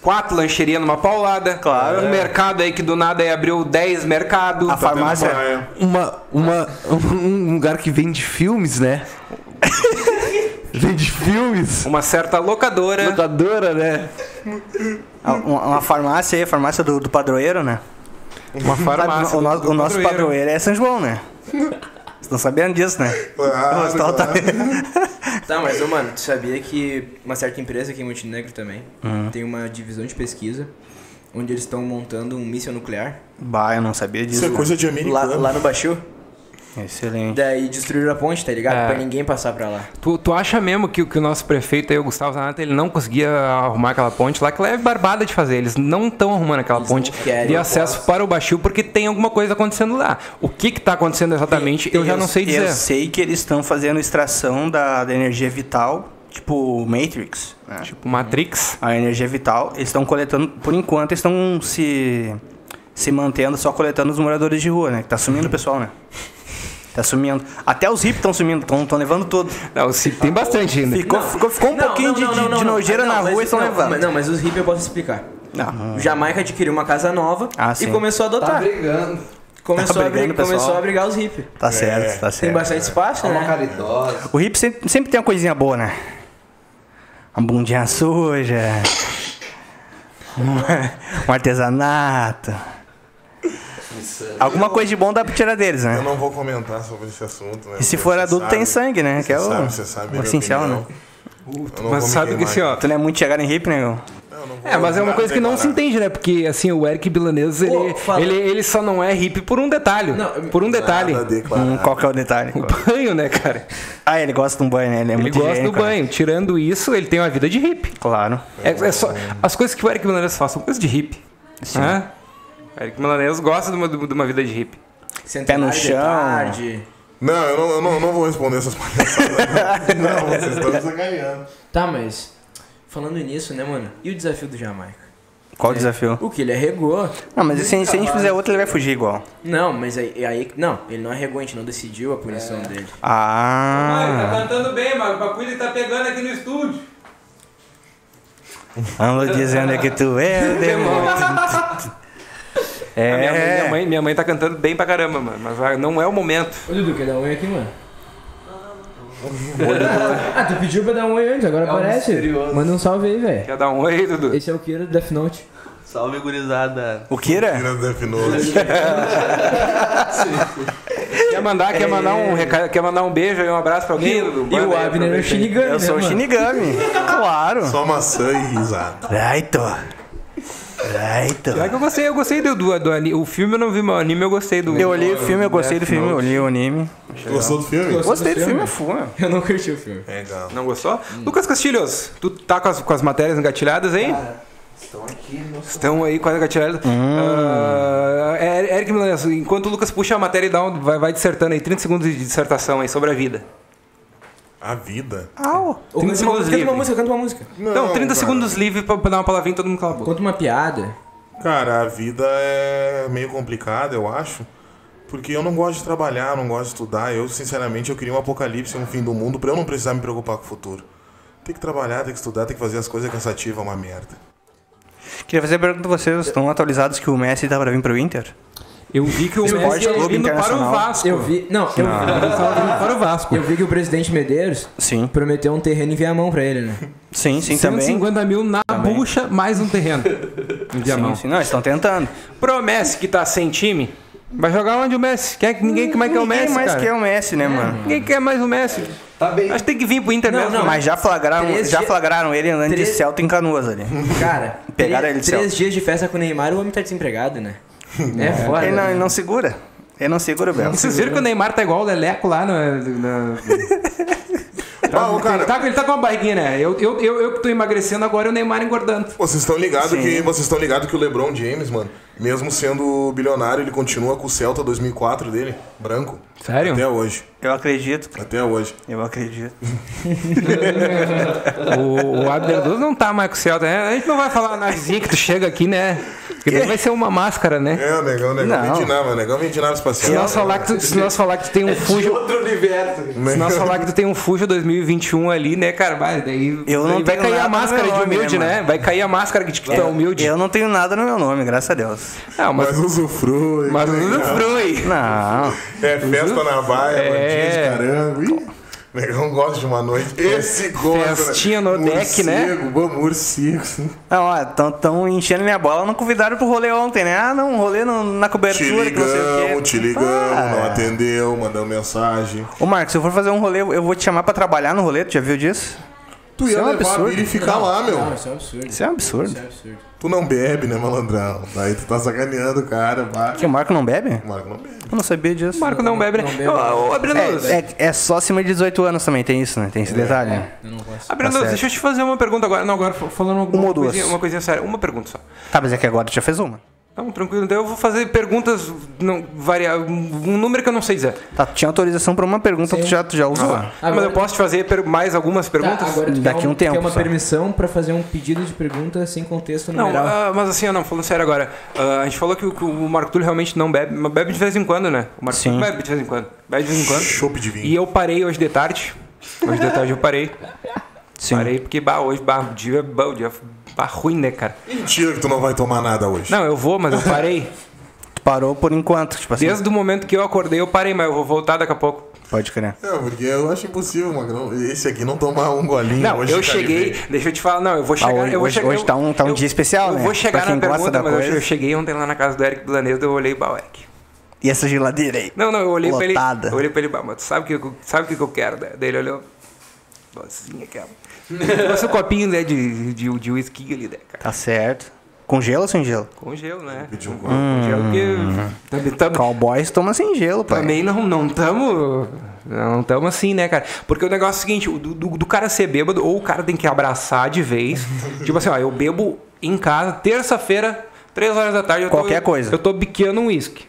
quatro lancherias numa paulada. Claro. Um mercado aí que do nada aí abriu 10 mercados. A farmácia. praia. Uma, uma, um lugar que vende filmes, né? vende filmes. Uma certa locadora. Locadora, né? Uma, uma farmácia aí, a farmácia do, do padroeiro, né? Uma Sabe, farmácia. o, no- do- o nosso do padroeiro é São João, né? Vocês estão sabendo disso, né? Claro, Os tal tá- Tá, mas ô, mano, tu sabia que uma certa empresa aqui em Montenegro também tem uma divisão de pesquisa onde eles estão montando um míssil nuclear Bah, eu não sabia Isso disso. é coisa de lá, americano. lá no Baixio. Excelente. Daí destruíram a ponte, tá ligado? É. Pra ninguém passar pra lá. Tu, tu acha mesmo que, o- que o nosso prefeito aí, o Gustavo Zanata, ele não conseguia arrumar aquela ponte lá, que lá é barbada de fazer. Eles não estão arrumando aquela Eles ponte de eu acesso para o Baixio porque tem alguma coisa acontecendo lá. O que que tá acontecendo exatamente, eu, já não sei dizer. Eu sei que eles estão fazendo extração da, da energia vital, tipo Matrix. né? Tipo Matrix. A energia vital, eles estão coletando, por enquanto, eles estão se, se mantendo só coletando os moradores de rua, né? Que tá sumindo o pessoal, né? Tá sumindo. Até os hippies estão sumindo, estão levando tudo. Não, se, tem bastante ainda. Ficou, ficou, ficou um pouquinho de, de- de nojeira na mas- rua e estão não, levando. Mas, não, mas os hippies eu posso explicar. Não. O Jamaica adquiriu uma casa nova Ah, e começou a Tá adotar. brigando. começou, Tá a brigando, abrir- pessoal. começou a abrigar os hippies. Tá certo, tá Tem certo. bastante espaço, É uma né? caridosa. O hippie sempre, sempre tem uma coisinha boa, né? Uma bundinha suja. Um artesanato. Alguma coisa de bom dá pra tirar deles, Eu né? não vou comentar sobre esse assunto, né? E se for adulto, sabe- tem sangue, né? Que é você o, sabe, você sabe o essencial, né? Eu Mas sabe que assim, ó. Tu não é muito chegar em hippie, né? Eu É, mas é uma coisa que não se entende, né? Porque, assim, o Eric Bilanês, ele, Pô, ele, ele só não é hippie por um detalhe. Não, por um detalhe. Hum, qual que é o detalhe? O banho, né, cara? Ah, ele gosta de um banho, né? Ele é Ele muito gosta do higiênico, né? banho. Tirando isso, ele tem uma vida de hippie. Claro. É, é só, as coisas que o Eric Milanês faz são coisas de hippie. Hã? O Eric Milanês gosta de uma, de uma vida de hippie. Centenário de chão. tarde. Não, eu não, eu não, eu não vou responder essas palhaçadas. não, não vocês estão sacaneando. Tá, mas falando nisso, né, mano? E o desafio do Jamaica? Qual o desafio? O que ele arregou. Não, mas se, se a gente fizer outro, ele vai fugir igual. Não, mas aí, aí. Não, ele não arregou, a gente não decidiu a punição dele. Ah, cantando bem, mas o bagulho tá pegando aqui no estúdio. ando dizendo que tu é o demônio. Minha, mãe, minha, É. mãe, minha mãe tá cantando bem pra caramba, mano. Mas não é o momento. Ô Dudu, quer dar um oi aqui, mano? ah, tu pediu pra dar um oi antes, agora aparece. misterioso. Manda um salve aí, velho. Quer dar um oi, Dudu? Esse é o Kira do Death Note. Salve, gurizada. O Kira? Tira Death Note. Quer mandar, quer mandar um recado, quer mandar um beijo e um abraço pra alguém? E o Abner é o Shinigami, Eu né, sou o mano? Shinigami. Claro. Só maçã e risada. Raito. Raito. Pior que eu gostei, eu gostei do, do, do ani- O filme eu não vi, mas o anime eu gostei do. Eu olhei o filme, eu gostei do filme, eu olhei o anime. Gostou do filme? Gostei do filme? filme, full, meu. Eu não curti o filme. Legal. Não gostou? Lucas Castilhos, tu tá com as, com as matérias engatilhadas aí? Estão aqui no Estão aí quase engatilhadas. Ah, é, Eric Milanês, enquanto o Lucas puxa a matéria e dá um, vai, vai dissertando aí, 30 segundos de dissertação aí sobre a vida. A vida. Au. Ou canta, segundos uma, canta uma música, canta uma música. Então, 30 cara. segundos livre pra, pra dar uma palavrinha e todo mundo cala a boca. Conta uma piada. Cara, a vida é meio complicada, eu acho. Porque eu não gosto de trabalhar, não gosto de estudar. Eu, sinceramente, eu queria um apocalipse, um fim do mundo, pra eu não precisar me preocupar com o futuro. Tem que trabalhar, tem que estudar, tem que fazer as coisas cansativas, é uma merda. Queria fazer a pergunta pra vocês. Estão atualizados que o Messi tá pra vir pro Inter? Eu vi que o Esporte Messi é Clube indo para o Internacional. Vasco. Eu vi. Não, eu, tava vindo para o Vasco. eu vi que o presidente Medeiros Sim. prometeu um terreno em Viamão pra ele, né? Sim, sim, também. 150 mil na Também. bucha, mais um terreno. Em Viamão. Sim, sim. Não, eles estão tentando. Pro Messi que tá sem time, vai jogar onde o Messi? Quer que ninguém mais quer o Messi, Ninguém mais cara. quer o Messi, né, mano? Ninguém quer mais o Messi. Tá bem. Acho que tem que vir pro Inter Não, mesmo. não. Mas já flagraram, Três já flagraram ele andando Três- de Celta em Canoas ali. Cara, Pegaram três, ele de três Celta. dias de festa com o Neymar o homem tá desempregado, né? É foda. Ele não, né? ele não segura. Ele não segura o Belo. Vocês viram que o Neymar tá igual o Leleco lá no. no- Ah, ô, cara, ele, tá, ele tá com uma barriguinha, né? Eu, eu, eu, eu que tô emagrecendo agora e o Neymar engordando. vocês estão ligados que vocês estão ligados que o LeBron James, mano, mesmo sendo bilionário, ele continua com o Celta 2004 dele, branco. Sério? Até hoje. Eu acredito. Até hoje. Eu acredito. O, o não tá mais com o Celta, né? A gente não vai falar na vizinha que tu chega aqui, né? Porque daí vai ser uma máscara, né? É, o negão, o negão Não. vem de nave, o negão vem de Se espacial. nós, falar que tu, se nós falar que tu tem um Fuji. Outro universo. Se nós falar que tu tem um Fuji 2021 ali, né, cara? Vai, daí, Eu não daí vai cair a nada máscara de nome, humilde, né, né? mano? Vai cair a máscara de que tu é humilde. Eu não tenho nada no meu nome, graças a Deus. Não, mas, Mas usufrui. mas que não legal. frui. Não. É festa na baia, É. bandinha de caramba. Ih, negão gosta de uma noite. Esse gosta. Festinha no deck, né? Morcego, bom, morcego. Não, ó, tão, tão enchendo minha bola, não convidaram pro rolê ontem, né? Ah, não, rolê no- na Te cobertura, que não sei o quê. ligamos, te ligamos, Ah. não atendeu, mandamos mensagem. Ô, Marcos, se eu for fazer um rolê, eu vou te chamar pra trabalhar no rolê, tu já viu disso? Tu Isso ia é um levar a absurdo. Bira e ficar lá, meu. Não, isso é um absurdo. Isso é um absurdo. Isso é um absurdo. Tu não bebe, né, malandrão? Daí tu tá sacaneando o cara. Que o Marco não bebe? O Marco não bebe. Eu não sabia disso. O Marco não bebe, né? não bebe. Ô, ô, Abner Luz. É, é, é só acima de 18 anos também, tem isso, né? Tem esse detalhe. né? Eu não posso. Abner Tá deixa eu te fazer uma pergunta agora. Não, agora falando alguma Uma coisinha, uma coisinha séria. Uma pergunta só. Tá, mas é que agora tu já fez uma. Não, tranquilo. Então eu vou fazer perguntas não, varia, um número que eu não sei dizer. Tá, tu tinha autorização pra uma pergunta, tu já, tu já usou. Mas Agora- eu posso te fazer mais algumas perguntas? Tá, agora tu Daqui quer um tempo Quer uma só. permissão pra fazer um pedido de pergunta sem contexto Não, numeral. ah, mas assim, não, falando sério agora. ah, a gente falou que, o- que o Marco Túlio realmente não bebe, mas bebe de vez em quando, né? O Marco Sim. Bebe de vez em quando. Bebe de vez em quando. Chope de vinho. E eu parei hoje de tarde. Hoje de tarde eu parei. Sim. Parei porque, bah, hoje, bah, o dia, bah, o dia bah, ruim, né, cara? Mentira que tu não vai tomar nada hoje. Não, eu vou, mas eu parei. Tu parou por enquanto, tipo assim. Desde o momento que eu acordei, eu parei, mas eu vou voltar daqui a pouco. Pode crer. É, porque eu acho impossível, Magrão. Esse aqui não tomar um golinho Não, hoje. eu cheguei, ele- deixa eu te falar, não, eu vou Ah, chegar, hoje- eu vou hoje- chegar, hoje eu- tá um- tá um eu- dia especial, eu né? vou chegar Pra quem na gosta pergunta, da mas eu- coisa. eu cheguei ontem lá na casa do Eric Blanesa, eu olhei, bah, Eric. E essa geladeira aí? Não, não, eu olhei pra ele, Lotada. eu olhei pra ele, mas tu sabe o que, eu- sabe o que que eu quero? Daí ele olhou, docinha aquela. Trouxe um copinho, né, de, de, de whisky ali, né, cara. Tá certo. Com gelo ou sem gelo? Com gelo, né? Pediu um Com gelo, porque também, também, Cowboys toma sem gelo, pai. também não não tamo não tamo assim, né, cara? Porque o negócio é o seguinte, do, do, do cara ser bêbado, ou o cara tem que abraçar de vez. tipo assim, ó, eu bebo em casa, terça-feira, três horas da tarde, eu tô, Qualquer coisa. Eu tô biqueando um uísque.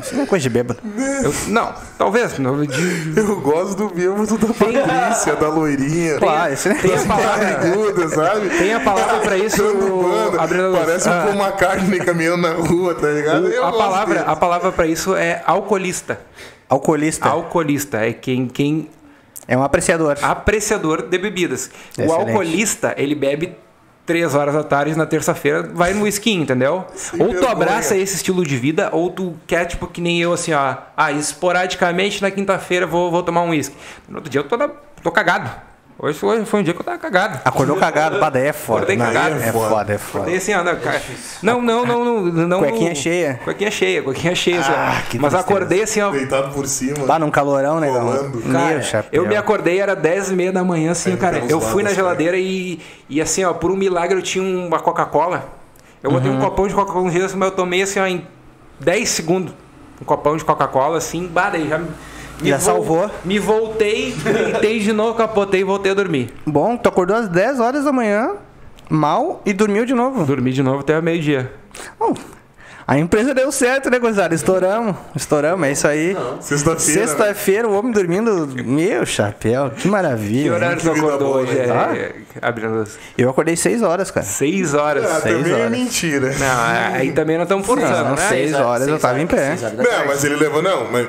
Isso não é coisa de bêbado. Eu- Não, talvez. não, de- Eu gosto do bêbado da Patrícia, da loirinha. Claro, isso é tem a palavra, Barriguda, sabe? tem a palavra pra isso, banda, Abrindo. Parece Ah. um Paul McCartney caminhando na rua, tá ligado? Eu a palavra, dele. a palavra para isso é alcoolista. Alcoolista. Alcoolista é quem, quem É um apreciador. apreciador de bebidas. O Excelente. alcoolista, ele bebe três horas da tarde na terça-feira, vai no whisky, entendeu? ou tu vergonha. abraça esse estilo de vida, ou tu quer, tipo, que nem eu, assim, ó. Ah, esporadicamente na quinta-feira vou, vou tomar um whisky. No outro dia eu tô, tô cagado. Hoje foi, foi um dia que eu tava cagado. Acordou cagado, pá, daí é foda. Acordei Não, cagado. É foda, é foda. Acordei assim, ó, não, cara. Não, não, não, não. não Cuequinha cheia. Cuequinha cheia, cuequinha cheia. assim. Ah, que Mas acordei assim, ó. Deitado por cima. Lá num calorão, né, chapéu. Eu me acordei, era 10 e meia da manhã, assim, É, cara. tá Eu fui na geladeira e, e assim, ó, por um milagre eu tinha uma Coca-Cola. Eu botei Uhum. um copão de Coca-Cola no gelo, mas eu tomei assim, ó, em 10 segundos. Um copão de Coca-Cola, assim, bah, daí já. Me Já salvou. Me voltei, deitei de novo, capotei e voltei a dormir. Bom, tu acordou às 10 horas da manhã, mal, e dormiu de novo. Dormi de novo até meio-dia. Bom, a empresa deu certo, né, gurizada? Estouramos, estouramos, é isso aí. Sexta-feira. Sexta-feira, o homem dormindo. Meu chapéu, que Que maravilha. horário que tu vida acordou boa, hoje? né? É, abrindo as Eu acordei 6 horas, cara. 6 horas. Ah, Seis também é horas. mentira. Não, aí também não estamos forçando, Não, né? seis horas eu tava em pé. Não, mas ele levou, não. Mas...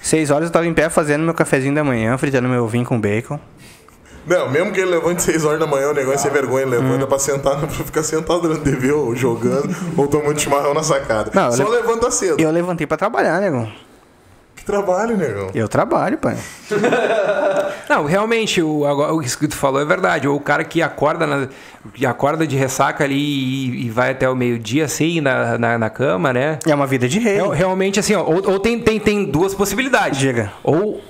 6 horas eu tava em pé fazendo meu cafezinho da manhã, fritando meu vinho com bacon. Não, mesmo que ele levante 6 horas da manhã, o negócio é sem vergonha, ele levanta pra sentar, pra ficar sentado durante TV, ou jogando, ou tomando chimarrão na sacada. Não, Só levo- levanta cedo. Eu levantei pra trabalhar, nego. Que trabalho, negão. Eu trabalho, pai. Não, realmente, o, agora, o que tu falou é verdade. Ou o cara que acorda, na- que acorda de ressaca ali e, e vai até o meio-dia, assim, na, na, na cama, né? É uma vida de rei. Real- realmente, assim, ó, ou, ou tem, tem, tem duas possibilidades. Diga. Ou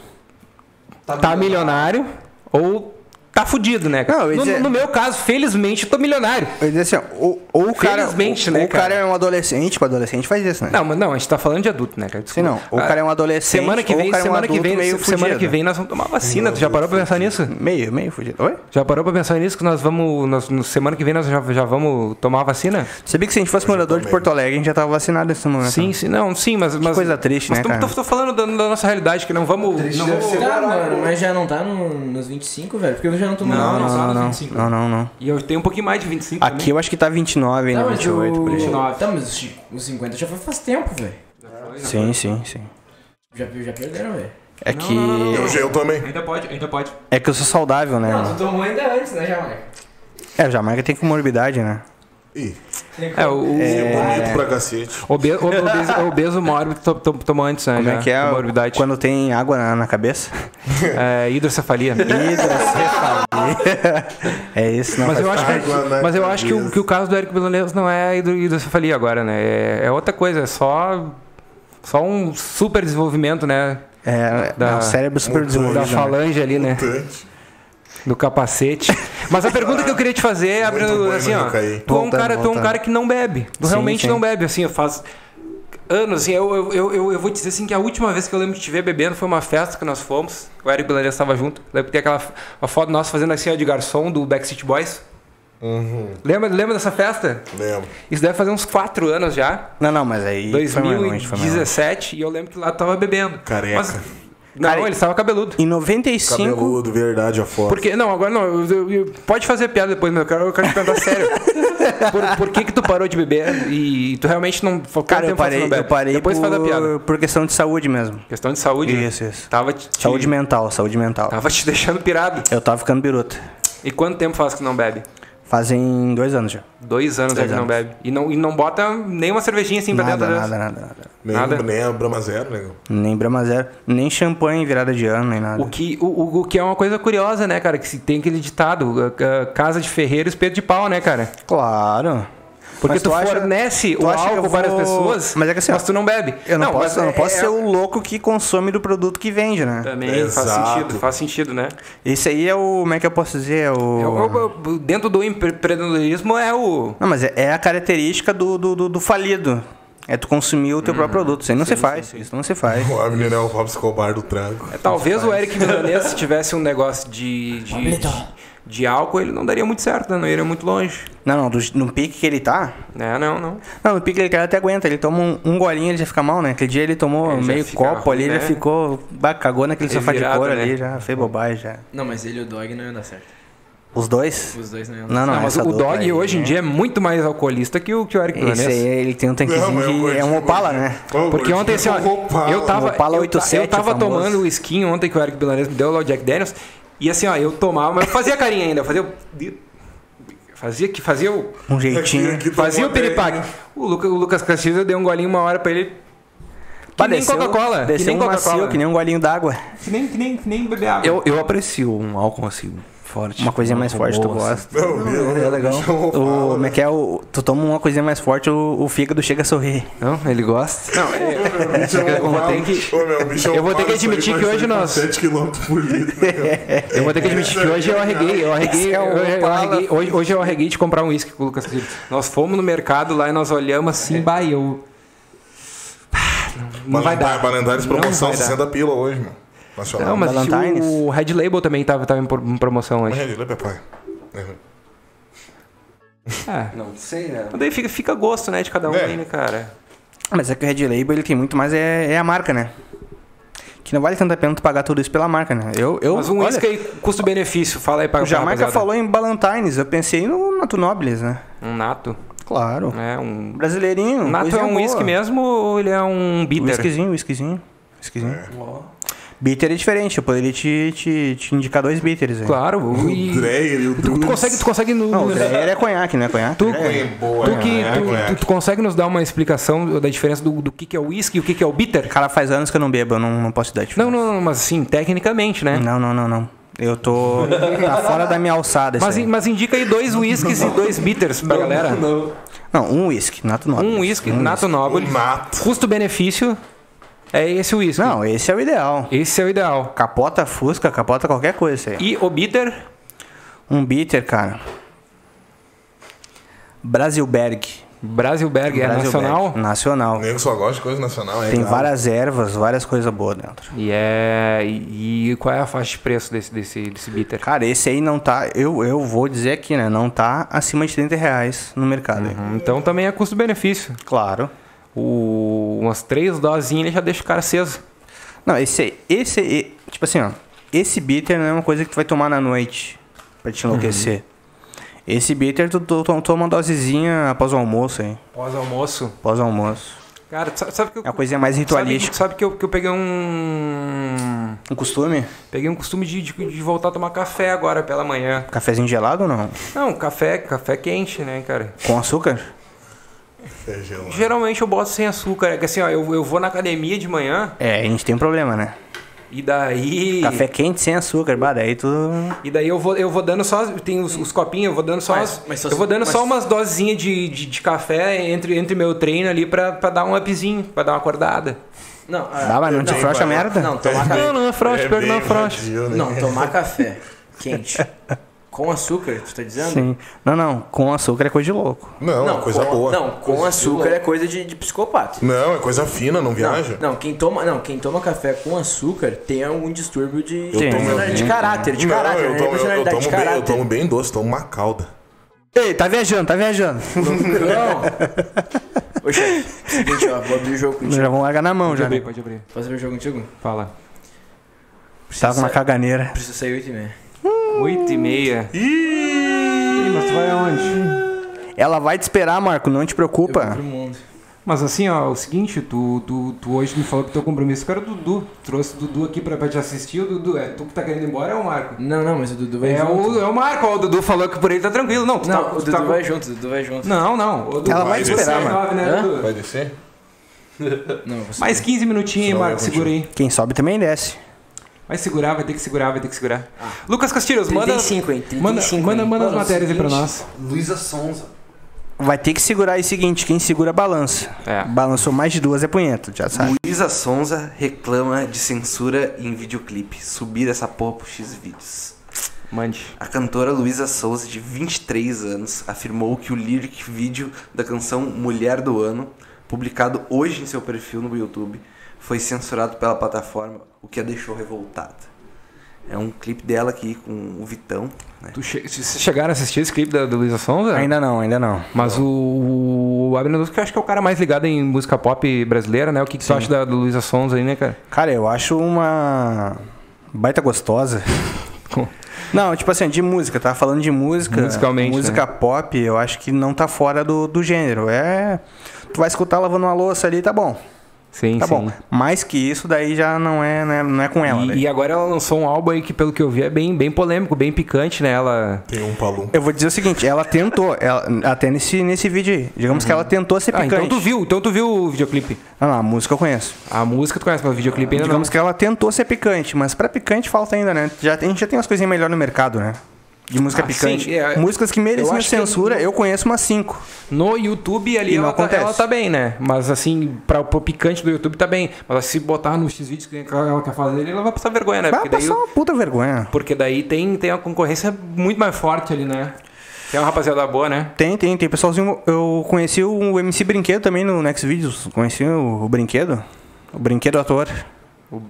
tá, milionário, ou tá fudido, né? Não, no, dizer- no meu caso, felizmente, eu tô milionário. Eu ia dizer assim, ou, ou o cara. Felizmente, ou, né, ou o cara cara? é um adolescente, tipo, adolescente faz isso, né? Não, mas não, a gente tá falando de adulto, né, cara? Sim, não. Ou o Ah, cara é um adolescente. Semana que ou o vem, cara é um semana que vem, meio semana fudido. que vem nós vamos tomar vacina. Tu já parou pra pensar nisso? Meio, meio fudido. Oi? Já parou pra pensar nisso que nós vamos. Nós, semana que vem nós já, já vamos tomar a vacina? Sabia que se a gente fosse morador de Porto Alegre, a gente já tava vacinado nesse momento. Sim, sim, não, sim, mas. mas coisa triste, mas né, tô, cara? Tô, tô falando da, da nossa realidade, que não vamos. Não vamos Tá, mano, mas já não tá no- nos 25, velho? Porque eu já não tô mais Não, não, não, tá não, nos não. 25. Não, não, não. e eu tenho um pouquinho mais de 25 Aqui também. eu acho que tá 29 Tá, ainda, mas 28 por aí. o... Tá, mas os os 50 já foi faz tempo, velho. Sim, sim, sim. Já, já perderam, velho. É que. Eu, eu também. Ainda pode, ainda pode. É que eu sou saudável, né? Não, tu tomou ainda antes, né, Jamaica? É, o Jamaica tem comorbidade, né? Ih, É, o. bonito pra cacete. Obeso, obeso, obeso mórbido to- to- tomou antes, né? Como é que é? Comorbidade. Quando tem água na, na cabeça? É, hidrocefalia. Hidrocefalia. é isso, não Mas faz eu acho, Água que, na mas eu acho que, o, que o caso do Eric Milanês não é hidro- hidrocefalia agora, né? É, é outra coisa, é só, só um super desenvolvimento, né? É, Da- não, o cérebro super desenvolvido. Da né? falange ali, né? Mutante. Do capacete. Mas a pergunta que eu queria te fazer é, Abrindo, bom, assim, ó. Tu é um cara, tu é um cara que não bebe. Tu Sim, realmente sim. não bebe, assim, faz anos, assim, eu, eu, eu, eu, vou dizer assim que a última vez que eu lembro de te ver bebendo foi uma festa que nós fomos. O Eric Bilaria estava junto. Lembro que tem aquela uma foto nossa fazendo assim, ó, de garçom do Backstreet Boys. Uhum, Lembra, lembra dessa festa? lembro. Isso deve fazer uns 4 anos já. Não, não, mas aí. foi mais longe, foi mais longe. 2017. E eu lembro que lá tu tava bebendo. Careca. Mas- não, Cara, ele estava cabeludo. Em 95. Cabeludo, verdade, a foto. Porque, não, agora não, eu- eu- eu- pode fazer piada depois, mas eu quero, eu quero te perguntar sério. Por, por que que tu parou de beber e tu realmente não... Cara, eu tempo que parei, eu parei Depois faz a piada. por, por questão de saúde mesmo. Questão de saúde. né? Isso, isso. Tava te, te- Saúde mental, saúde mental. Tava te deixando pirado. Eu tava ficando biruta. E quanto tempo faz que não bebe? Fazem dois anos já. Dois anos Dois é que não anos. bebe. E não, e não bota nem uma cervejinha assim pra Nada, dentro. nada, né? nada, nada. Nem, Nada. nem a Brahma Zero, negão. Nem Brahma Zero, nem champanhe virada de ano, nem nada. O que, o, o- que é uma coisa curiosa, né, cara? Que se tem aquele ditado, uh, uh, casa de ferreiro, espeto de pau, né, cara? Claro. Porque Mas tu, tu acha- fornece tu o álcool para as vou- pessoas, Mas é que assim, ó, tu não bebe. Eu não, posso, mas eu não é- posso é- ser o louco que consome do produto que vende, né? Também Exato. faz sentido, faz sentido, né? Esse aí é o. Como é que eu posso dizer? É o. É o- o- dentro do empreendedorismo é o. Não, mas é, é a característica do, do, do- do falido. É tu consumir o teu Hum. próprio produto. Isso aí não se faz. Isso não se faz. O menino é o Robson Escobar do trago. é, talvez o Eric Milanês, se tivesse um negócio de, de, de, de álcool, ele não daria muito certo, né? Não iria muito longe. Não, não, do, no pique que ele tá. Né? Não, não. Não, no pique que ele tá, ele até aguenta. Ele toma um, um golinho ele já fica mal, né? Aquele dia ele tomou Ele meio copo ali, ruim, ele né? já ficou. bah, Cagou naquele Meio sofá de virado, couro né? ali, já fez bobagem já. Não, mas ele e o Dog não iam dar certo. Os dois? Os dois não iam dar Não, não, Não, mas o Dog aí, hoje em né? dia é muito mais alcoolista que o, que o Eric Esse aí, ele tem um tanquezinho eu de. É um Opala, né? Porque ontem, assim, ó, Opala. eu tava, Opala eu, 87 eu tava famoso. tomando o skin ontem que o Eric Milanês me deu lá o Jack Daniels. E assim, ó, eu tomava, mas eu fazia carinha ainda, eu fazia o. Fazia que fazia o. Um jeitinho. Aqui, aqui Fazia o piripaque. O Lucas, o Lucas Castilho eu dei um golinho uma hora pra ele. Que Bah, nem desceu- Coca-Cola. Que Desceu nem um macio, Coca-Cola. que nem um golinho d'água. Que nem, que nem, que nem beber água. Eu, eu aprecio um álcool assim. Forte. Uma coisinha mais forte, tu gosta. Não, meu, É legal. O, como é que é? O, tu toma uma coisinha mais forte, o, o fígado chega a sorrir. Não, ele gosta. Não, é, eu vou ter que- eu vou ter admitir que hoje nós- 7 km por litro. né, eu vou ter que admitir que hoje eu arreguei, eu arreguei, eu, arreguei hoje, hoje eu arreguei de comprar um uísque com o Lucas. Nós fomos no mercado lá e nós olhamos assim, bah, e eu... Não, não vai dar. Balendares promoção, vai dar. 60 pila hoje, meu. Nacional. Não, mas Valentines. o Red Label também tava, tava em pro- em promoção hoje. Red, papai. É. Não sei, né? Daí fica, fica gosto, né, de cada um É. aí, né, cara? Mas é que o Red Label ele tem muito mais é, é a marca, né? Que não vale tanto a pena tu pagar tudo isso pela marca, né? Eu, eu, Mas um olha, uísque aí, custo-benefício, fala aí pra o Jamaica rapaziada. falou em Ballantines, eu pensei no Nato Nobles, né? Um nato, Claro. né, um... Brasileirinho. Um nato é um boa. uísque mesmo ou ele é um bitter? Whiskyzinho, whiskyzinho. Whiskyzinho. Bitter é diferente, eu poderia te, te, te indicar dois bitters aí. Claro, O e... Dreyer e o Tu, tu consegue, tu consegue no, Não, o Dreyer é conhaque, né? Conhaque. Tu, É boa, tu, é, que, é, tu, tu- tu consegue nos dar uma explicação da diferença do, do que, que é o whisky e o que, que é o bitter? Cara, faz anos que eu não bebo, eu não, não posso te dar Não, diferença. não, não, mas assim, tecnicamente, né? Não, não, não, não. Eu tô. tá fora da minha alçada. Mas, Mas, in- mas indica aí dois whiskies e dois bitters pra galera. Não, um whisky, Nato Nobre. Um whisky, Nato Noble. Um nato. Custo-benefício é esse o whisky. Não, esse é o ideal. Esse é o ideal. Capota Fusca, capota qualquer coisa isso aí. E o bitter, Um bitter, cara. Brasilberg. Brasilberg, é Brasilberg. nacional. Nacional. O nego só gosta de coisa nacional, é Tem claro. várias ervas, várias coisas boas dentro. E é. E, e qual é a faixa de preço desse, desse, desse bitter? Cara, esse aí não tá. Eu, eu vou dizer aqui, né? Não tá acima de 30 reais no mercado. aí. Então também é custo-benefício. Claro. O, umas três dosinhas ele já deixa o cara aceso. Não, esse. Esse. Tipo assim, ó. Esse bitter não é uma coisa que tu vai tomar na noite pra te enlouquecer. Esse bitter tu, tu, tu toma uma dosezinha após o almoço. Pós-almoço. Após o almoço. Cara, sabe, sabe que eu. É uma coisinha mais Sabe, ritualística. sabe que, eu, que eu peguei um. Um costume? Peguei um costume de, de, de voltar a tomar café agora pela manhã. Cafezinho gelado ou não? Não, café, café quente, né, cara? Com açúcar? É gelado. Geralmente eu boto sem açúcar. É que assim, ó, eu, eu vou na academia de manhã É, a gente tem um problema, né? e daí. Café quente sem açúcar, bah, daí tu. E daí eu vou, eu vou dando só. Tem os, os copinhos, eu vou dando só. Mas- as- mas só- eu vou dando mas- só umas dosezinhas de, de, de café entre, entre meu treino ali pra, pra dar um upzinho, pra dar uma acordada. Não, ah, Dá, mas não te frouxa merda? não, tomar café. Não, não é É pior que não é né? Não, tomar café quente com açúcar, tu tá dizendo? Sim. Não, não. Com açúcar é coisa de louco. Não, é coisa com, boa. Não, com açúcar é coisa de, de psicopata. Não, é coisa fina, não viaja. Não, quem toma, não, quem toma café com açúcar tem algum distúrbio de, Eu de, tomo- personalidade- de caráter, de não, caráter, eu né? tomo, eu, eu personalidade tomo de bem, eu caráter. tomo bem doce, tomo uma calda. Ei, tá viajando, tá viajando. Não. Chefe, seguinte, ó, vou abrir o jogo contigo. já vão largar na mão Pode já. abrir, Né? pode abrir. Posso abrir o jogo contigo? Fala. Tá com uma caganeira. Preciso sair 8 e meia. 8 e meia. Ih, mas tu vai aonde? Ela vai te esperar, Marco, não te Eu vou preocupa. pro mundo. Mas assim, ó, o seguinte, tu, tu, tu hoje me falou que teu compromisso era o Dudu. Trouxe o Dudu aqui pra, pra te assistir. O Dudu, é tu que tá querendo ir embora ou é o Marco? Não, não, mas o Dudu vai É junto. o, é o Marco, ó, o Dudu falou que por ele tá tranquilo. Não, tu Não, tá, o tu Dudu tá- vai junto, o Dudu vai junto. Não, não. Dudu Ela vai te Você esperar, é mano. né? Vai descer? Não, eu vou Mais 15 minutinhos, Marco, segura aí. Quem sobe também desce. Vai segurar, vai ter que segurar, vai ter que segurar. Lucas Castilhos, manda, 35, hein? 35, manda, hein? manda, manda as Mano, matérias aí pra seguinte, nós. Luísa Sonza. Vai ter que segurar aí o seguinte, quem segura balança. É. Balançou mais de duas é punheta, já sabe. Luísa Sonza reclama de censura em videoclipe. Subir essa porra pro X-Vídeos. Mande. A cantora Luísa Souza, de 23 anos, afirmou que o lyric vídeo da canção Mulher do Ano, publicado hoje em seu perfil no YouTube, foi censurado pela plataforma, o que a deixou revoltada. É um clipe dela aqui com o Vitão. Né? Tu che vocês chegaram a assistir esse clipe da, da Luísa Sonza? Ainda não, ainda não. Mas o, o Abner que eu acho que é o cara mais ligado em música pop brasileira, né? O que, que tu acha da, da Luísa Sonza aí, né, cara? Cara, eu acho uma baita gostosa. Não, tipo assim, de música, tá falando de música. Musicalmente, Música né? pop, eu acho que não tá fora do, do gênero. É. Tu vai escutar lavando uma louça ali, tá bom. Sim, Tá sim. bom. Mais que isso, daí já não é, né, não é com ela. E, e agora ela lançou um álbum aí que, pelo que eu vi, é bem, bem polêmico, bem picante, né? Ela. Tem um palum. Eu vou dizer o seguinte, ela tentou, ela, até nesse, nesse vídeo aí. Digamos que ela tentou ser Ah, picante. então tu viu, então tu viu o videoclipe. Não, não, a música eu conheço. A música tu conhece, mas o videoclipe ainda Digamos não. que ela tentou ser picante, mas pra picante falta ainda, né? Já, a gente já tem umas coisinhas melhores no mercado, né? De música Ah, picante. sim, é. Músicas que Eu mereciam que censura, eu conheço umas cinco. No YouTube ali não ela tá, acontece. ela tá bem, né? Mas assim, pra, pro picante do YouTube tá bem. Mas se botar nos X-Vídeos que ela quer fazer, ela vai passar vergonha, né? Vai Porque daí, passar uma puta vergonha. porque daí tem, tem a concorrência muito mais forte ali, né? Tem uma rapaziada boa, né? Tem, tem, tem pessoalzinho. Eu conheci o MC Brinquedo também no Next Videos. Conheci o, o Brinquedo. O Brinquedo ator. O-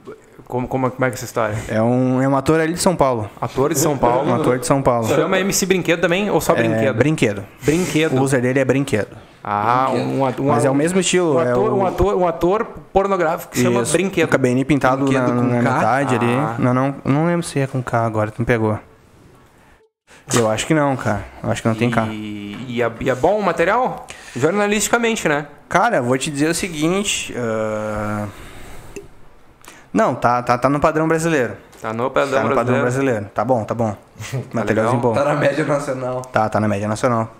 como, como, como é que é essa história? É um, é um ator ali de São Paulo. Ator de São Paulo. Um ator de São Paulo. Chama MC Brinquedo também ou só É, Brinquedo? brinquedo. Brinquedo. O user dele é Brinquedo. Ah, um, ator. Mas é o mesmo estilo. Um é ator, o- um ator, um ator pornográfico que se chama Isso, Brinquedo. O cabelinho pintado Brinquedo na, com na metade Ah. ali. Não, não, não lembro se é com K agora, tu me pegou. Eu acho que não, cara. Eu acho que não tem K. E, e, é, e é bom o material? Jornalisticamente, né? Cara, vou te dizer o seguinte. ah, Não, tá, tá, tá no padrão brasileiro. Tá no padrão Tá no padrão brasileiro. brasileiro. Tá bom, tá bom. Materialzinho bom. Tá na média nacional. Tá, tá na média nacional.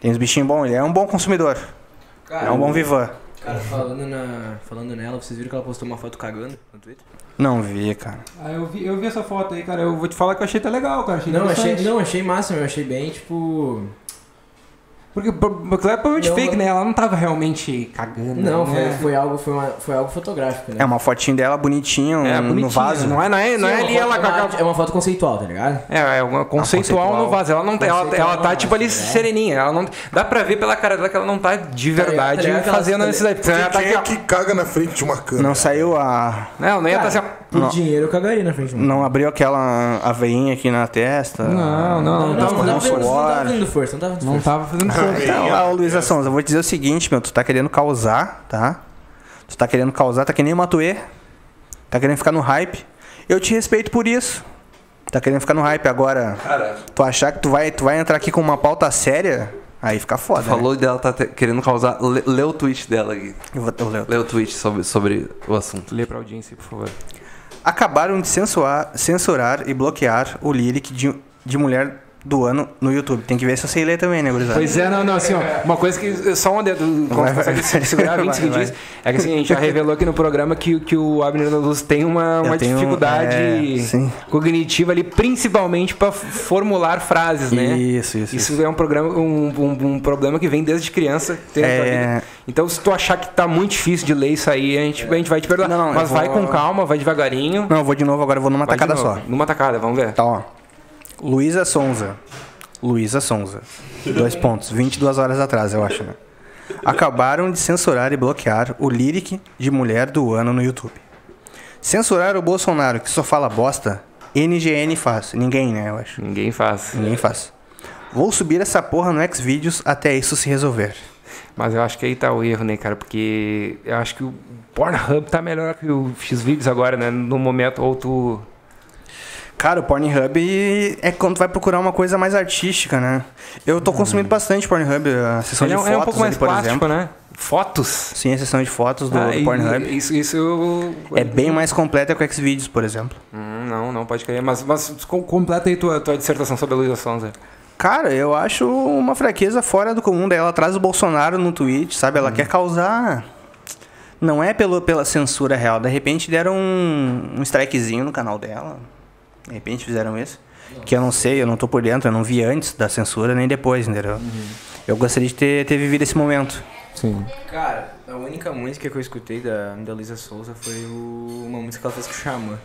Tem uns bichinhos bons, ele é um bom consumidor. é um bom vivan. Cara, falando, na, falando nela, vocês viram que ela postou uma foto cagando no Twitter? Não vi, cara. Ah, eu vi, eu vi essa foto aí, cara. Eu vou te falar que eu achei até legal, cara. Achei Não, achei, não, achei massa, eu achei bem, tipo... Porque porque é provavelmente fake, né? Ela não tava realmente cagando. Não, foi, né? foi, algo, foi, uma- foi algo fotográfico, né? É uma fotinho dela bonitinha, um, É, no bonitinho. vaso. Não é, não é, não Sim, é ali ela com É uma foto conceitual, tá ligado? É, é uma conceitual, conceitual. no vaso. Ela não ela, Conceitual ela tá no tipo ali né? sereninha. Ela não, dá pra ver pela cara dela que ela não tá de ligado? verdade Tá ligado que ela- fazendo tá necessidade. Tá Quem é aqui, que caga na frente de uma câmera? Não saiu a. Não, não ia tá assim. Por Não. dinheiro eu cagaria na frente. mano. Não abriu aquela aveinha aqui na testa. Não, não, não, não, tava não, tava fazendo- não tava fazendo força, não tava fazendo Não força. tava fazendo força. Então, ah, ô Luísa Sonza, eu vou te dizer o seguinte, meu, tu tá querendo causar, tá? Tu tá querendo causar, tá que nem o Matuê. Tá querendo ficar no hype. Eu te respeito por isso. Tá querendo ficar no hype agora. Cara, Tu achar que tu vai, tu vai entrar aqui com uma pauta séria, aí fica foda. né? falou dela, tá te- querendo causar. Lê, lê o tweet dela aqui. Eu vou, eu leio. Lê o tweet sobre, sobre o assunto. Lê pra audiência, por favor. Acabaram de censurar, censurar e bloquear o lyric de, de mulher do ano no YouTube. Tem que ver se eu sei ler também, né, gurizada? Pois é, não, não, assim, ó, uma coisa que só um dedo, como Vai, você consegue vai. segurar 20 Vai, segundinhos, vai. é que assim, a gente já revelou aqui no programa que, que o Abner da Luz tem uma, uma tenho- dificuldade é, cognitiva ali, principalmente pra formular frases, né? Isso, isso, Isso é um, programa, um, um, um problema que vem desde criança. É. vida. Então, se tu achar que tá muito difícil de ler isso aí, a gente, a gente vai te perdoar. Não, não, Mas vai vou- com calma, vai devagarinho. Não, eu vou de novo, agora eu vou numa vai tacada só. Numa tacada, vamos ver. Tá, ó. Luísa Sonza. Luísa Sonza. Dois pontos. 22 horas atrás, eu acho, né? Acabaram de censurar e bloquear o lyric de mulher do ano no YouTube. Censurar o Bolsonaro, que só fala bosta, NGN faz. Ninguém, né, eu acho. Ninguém faz. Ninguém faz. Vou subir essa porra no Xvideos até isso se resolver. Mas eu acho que aí tá o erro, né, cara? Porque eu acho que o Pornhub tá melhor que o Xvideos agora, né? No momento, ou tu. Cara, o Pornhub é quando tu vai procurar uma coisa mais artística, né? Eu tô consumindo bastante Pornhub, a sessão Ele é, de um- fotos é um pouco mais ali, por plástico, exemplo. né? Fotos. Sim, a sessão de fotos do, Ah, do Pornhub. Isso, isso eu- É bem mais completa que o Xvideos, por exemplo. Hum, não, não pode crer. Mas, mas com- completa aí tua, tua dissertação sobre a Luísa Sonza. Cara, eu acho uma fraqueza fora do comum. Daí ela traz o Bolsonaro no tweet, sabe? Ela quer causar. Não é pelo, pela censura real. De repente deram um, um strikezinho no canal dela. De repente fizeram isso. Que eu não sei, eu não tô por dentro, eu não vi antes da censura nem depois, entendeu? Eu gostaria de ter, ter vivido esse momento. Sim. Cara, a única música que eu escutei da, da Lisa Souza foi o- uma música que ela fez com o Xamã.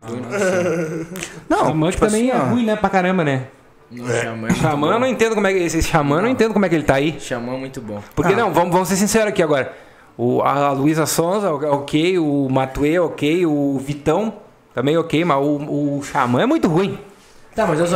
Foi, nossa. Não, Xamã tipo também assim, é ó, ruim, né, pra caramba, né? Não, Xamã. é Xamã, eu não entendo como é que. Esse Xamã, eu não entendo como é que ele tá aí. Xamã é muito bom. Porque Ah. não, vamos, vamos ser sinceros aqui agora. O, a Luísa Sonza, ok, o Matuê, ok, o Vitão, também ok, mas o, o Xamã é muito ruim. Tá, mas eu.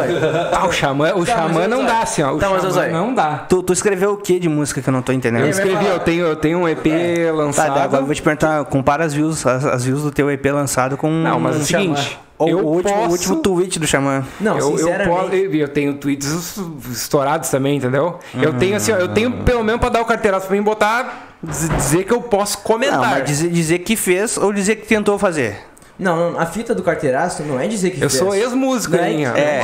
Ah, o Xamã, o Tá, Xamã eu não dá, assim, ó. O Tá, mas eu Xamã sei. não dá. Tu, tu escreveu o que de música que eu não tô entendendo? Eu escrevi, eu tenho, eu tenho um EP Tá, lançado. daí agora eu vou te perguntar, compara as views, as, as views do teu EP lançado com. Não, mas é o seguinte. Ou eu o, último, o posso- último tweet do Xamã. Não, eu, eu, sinceramente. posso- eu, eu tenho tweets estourados também, entendeu? Eu tenho assim, ó, eu tenho pelo menos pra dar o carteiraço pra mim botar, diz- dizer que eu posso comentar. Não, mas dizer, dizer que fez ou dizer que tentou fazer. Não, não, a fita do carteiraço não é dizer que eu fez. sou ex-músico, é- hein? é- É,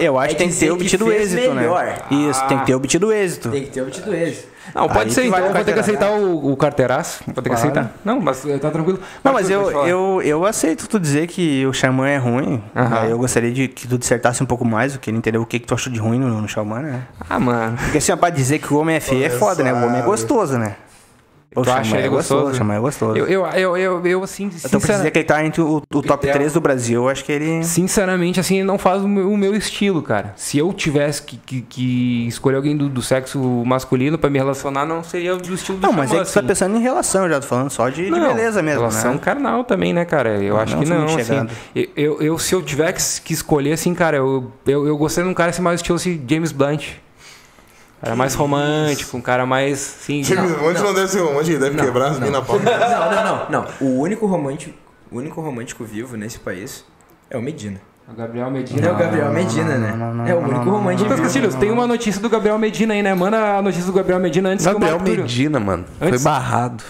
eu, eu acho É que tem que ter que obtido fez êxito, melhor. né? Isso, tem que ter obtido êxito. Tem que ter obtido êxito. Não, pode Aí ser, que então eu vou ter que aceitar o, o carteiraço. Vou ter que Claro. aceitar. Não, mas tá tranquilo. Não, mas eu, Pode falar. eu, eu aceito tu dizer que o Xamã é ruim. Aham. Aí Eu gostaria de que tu dissertasse um pouco mais, eu queria entender o que, que tu achou de ruim no, no Xamã, né? Ah, mano. Porque assim, pra dizer que o homem é feio é foda, né? O homem é gostoso, né? O Tu acha ele é gostoso? gostoso? Xamã é gostoso. Eu, eu, eu, eu, eu assim, Então, pra dizer sincera- que ele tá entre o, o top Ideal. 3 do Brasil, eu acho que ele. sinceramente, assim, não faz o meu, o meu estilo, cara. Se eu tivesse que, que, que escolher alguém do, do sexo masculino pra me relacionar, não seria do estilo do Não, mas é que tu tá assim. pensando em relação, eu já tô falando só de, de Não, beleza mesmo, relação né? carnal também, né, cara? Eu Não, acho não que não, assim. Eu, eu, eu, se eu tiver que, que escolher, assim, cara, eu, eu, eu gostaria de um cara assim, mais estilo assim, James Blunt. Um cara mais romântico, um cara mais, assim... James Bond não, deve ser romântico, ele deve quebrar as minas pau. Não, não, não, não. O único romântico, o único romântico vivo nesse país é o Medina. O Gabriel É Medina. o Gabriel Medina, né? não, não, é o não, único não, romântico Lucas. Castilhos, tem uma notícia do Gabriel Medina aí, né? Manda a notícia do Gabriel Medina antes Gabriel que Túlio- Medina, mano. Antes- Foi barrado.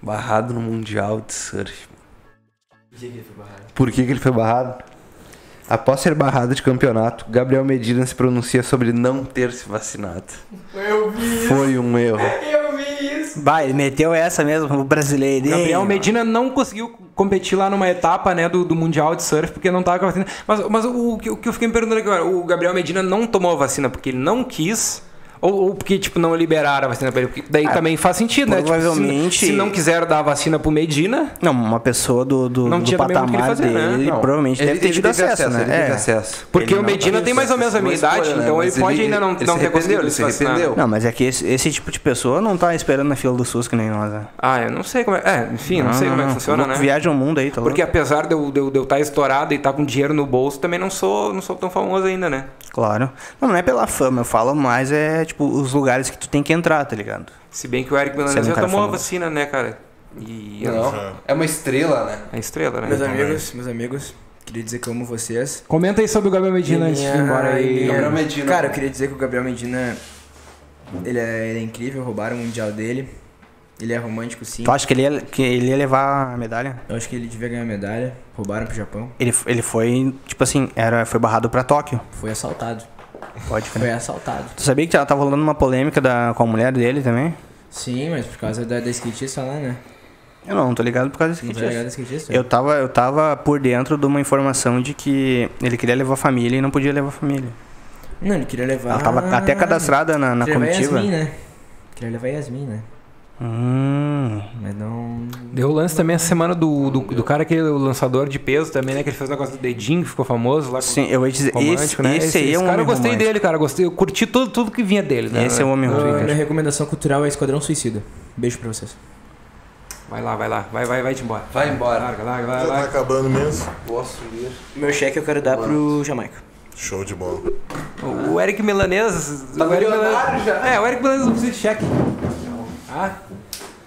Barrado no Mundial de Surf. Por que, que ele foi barrado? Após ser barrado de campeonato, Gabriel Medina se pronuncia sobre não ter se vacinado. Foi um erro. Vai, ele meteu essa mesmo, o brasileiro. Gabriel Medina não conseguiu competir lá numa etapa né, do, do Mundial de Surf porque não tava com a vacina. Mas, mas o, que- o que eu fiquei me perguntando aqui agora, o Gabriel Medina não tomou a vacina porque ele não quis ou, ou porque, tipo, não liberaram a vacina pra ele? Porque daí também faz sentido, né? Tipo, se- provavelmente- se, não quiseram dar a vacina pro Medina, Não, uma pessoa do, do, Não do patamar fazer, né? dele, Não, provavelmente ele- deve ter tido teve acesso, né? Ele teve acesso. porque Ele o não Medina tem mais ou menos a minha idade, escolha, né? então ele pode ele- ainda não, ele não ter conseguido ele se arrependeu. Não, mas é que esse, esse tipo de pessoa não tá esperando na fila do SUS que nem nós, né? Ah, eu não sei como é. É, enfim, não, sei como é que funciona, né? Viaja o mundo aí, tá? Porque apesar de eu estar tá estourado e estar com dinheiro no bolso, também não sou, não sou tão famoso ainda, né? Claro. Não, não é pela fama, eu falo mais é, tipo, os lugares que tu tem que entrar, tá ligado? Se bem que o Eric Milanese é um já cara tomou a famoso. vacina, né, cara? E Não, é uma estrela, né? a estrela, né? Meus amigos, meus amigos, queria dizer que eu amo vocês. Comenta aí sobre o Gabriel Medina antes de ir embora aí. Gabriel Medina. Cara, eu queria dizer que o Gabriel Medina, ele é, ele é incrível, roubaram o mundial dele. Ele é romântico sim. Tu acha que ele ia, que ele ia levar a medalha? Eu acho que ele devia ganhar medalha. Roubaram pro Japão. Ele, ele foi, tipo assim, era, foi barrado pra Tóquio. Foi assaltado. Pode Foi assaltado. Tu sabia que tava rolando uma polêmica da, com a mulher dele também? Sim, mas por causa da, da skatista lá, né? Eu não, tô ligado por causa disso. Não tá ligado da skatista? Eu tava, eu tava por dentro de uma informação de que ele queria levar a família e não podia levar a família. Não, ele queria levar... Ela tava até cadastrada na, na Queria levar comitiva. Yasmin, né? Queria levar Yasmin, né? Hum, Mas não... Deu o lance também essa semana do, do, do cara que é o lançador de peso também, né? Que ele fez o negócio do dedinho, que ficou famoso lá. com- sim, eu ia dizer, esse, romântico, né? esse aí é um cara homem eu gostei romântico. dele, cara. eu Gostei, eu curti tudo, tudo que vinha dele, né? Esse é o homem Ah, romântico. minha recomendação cultural é Esquadrão Suicida. Beijo pra vocês. Vai lá, vai lá. Vai, vai, vai-te embora. Vai embora. Larga, larga, vai, Já tá vai. acabando mesmo. Posso ir. Meu cheque eu quero dar pro Jamaica. Show de bola. O Eric Milanês. Tá o Eric Milanês- já. É, o Eric Milanês não precisa de cheque. Ah,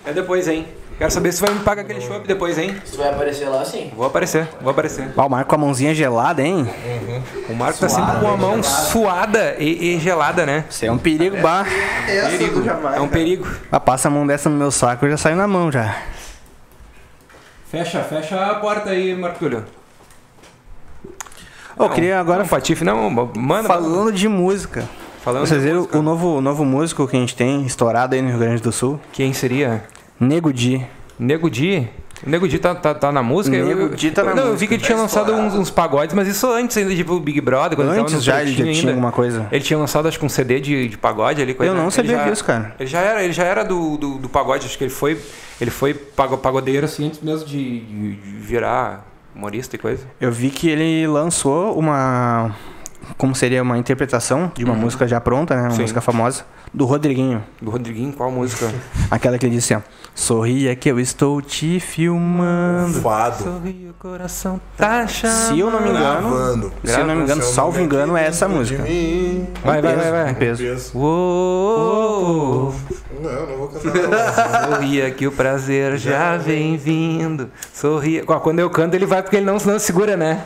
é depois, hein? Quero saber se vai me pagar aquele show depois, hein? Se tu vai aparecer lá, sim. Vou aparecer, vou aparecer. Ah, o Marco com a mãozinha gelada, hein? O Marco tá sempre com a mão suada e, e gelada, né? Isso é um perigo, bah. Perigo. É um perigo. Ah, passa a mão dessa no meu saco, eu já saio na mão já. Fecha, fecha a porta aí. Ô, eu queria agora, Não, Patife, não, manda. falando de música. Falando Vocês de viram música. o novo, o novo músico que a gente tem estourado aí no Rio Grande do Sul? Quem seria? Nego Di. Nego Di? O Nego Di tá, tá, tá na música? Nego Di tá na não, eu vi música. que ele tinha lançado uns, uns pagodes, mas isso antes ainda, tipo, o Big Brother, quando ele Antes já ele já tinha ainda. alguma coisa. Ele tinha lançado, acho que um CD de, de pagode ali. Coisa, Eu não ele sabia disso, cara. Ele já era, ele já era do, do, do pagode, acho que ele foi, ele foi pago- pagodeiro assim antes mesmo de, de- de virar humorista e coisa. Eu vi que ele lançou uma. Como seria uma interpretação de uma música já pronta, né? Uma Sim. música famosa. Do Rodriguinho. Do Rodriguinho, qual música? Aquela que ele disse assim, ó. Sorria que eu estou te filmando. Fado. Sorri, o coração tá chamando. Se eu não me engano. Gravando. Se eu não me engano, salvo engano, é essa música. Vai, vai, vai, vai. Peso. Peso. Uou, Não, não vou cantar. Sorria que o prazer já vem vindo. Sorria. Quando eu canto, ele vai porque ele não, não segura, né?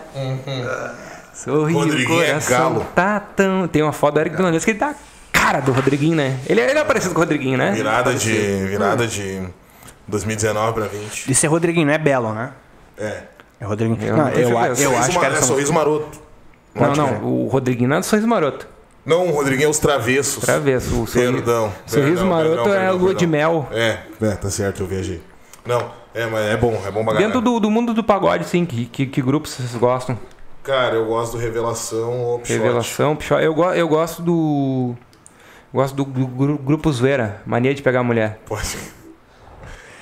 Sorria, o Rodriguinho é coração galo. tá tão. Tem uma foto do Eric Milanês que ele tá a cara do Rodriguinho, né? Ele, ele é parecido com o Rodriguinho, né? Virada de. Virada de 2019 pra 20. Isso é Rodriguinho, não é Belo, né? É. É Rodriguinho. Eu não, eu, eu Sorriso acho que era é sorriso maroto. Não, não. O Rodriguinho não é do Sorriso Maroto. Não, o Rodriguinho é os travessos. Travesso. O sorriso, Perdão. sorriso Perdão, maroto perdão, é a perdão, lua perdão. de mel. É, é, tá certo, eu viajei. Não, é, mas é bom, é bom pra Dentro do, do mundo do pagode, sim, que, que, que grupos vocês gostam? Cara, eu gosto do Revelação ou Upshot. Revelação, Pichote. Eu, go- eu gosto do. Gosto do, do gru- grupo Zoeira, mania de pegar mulher. Pode.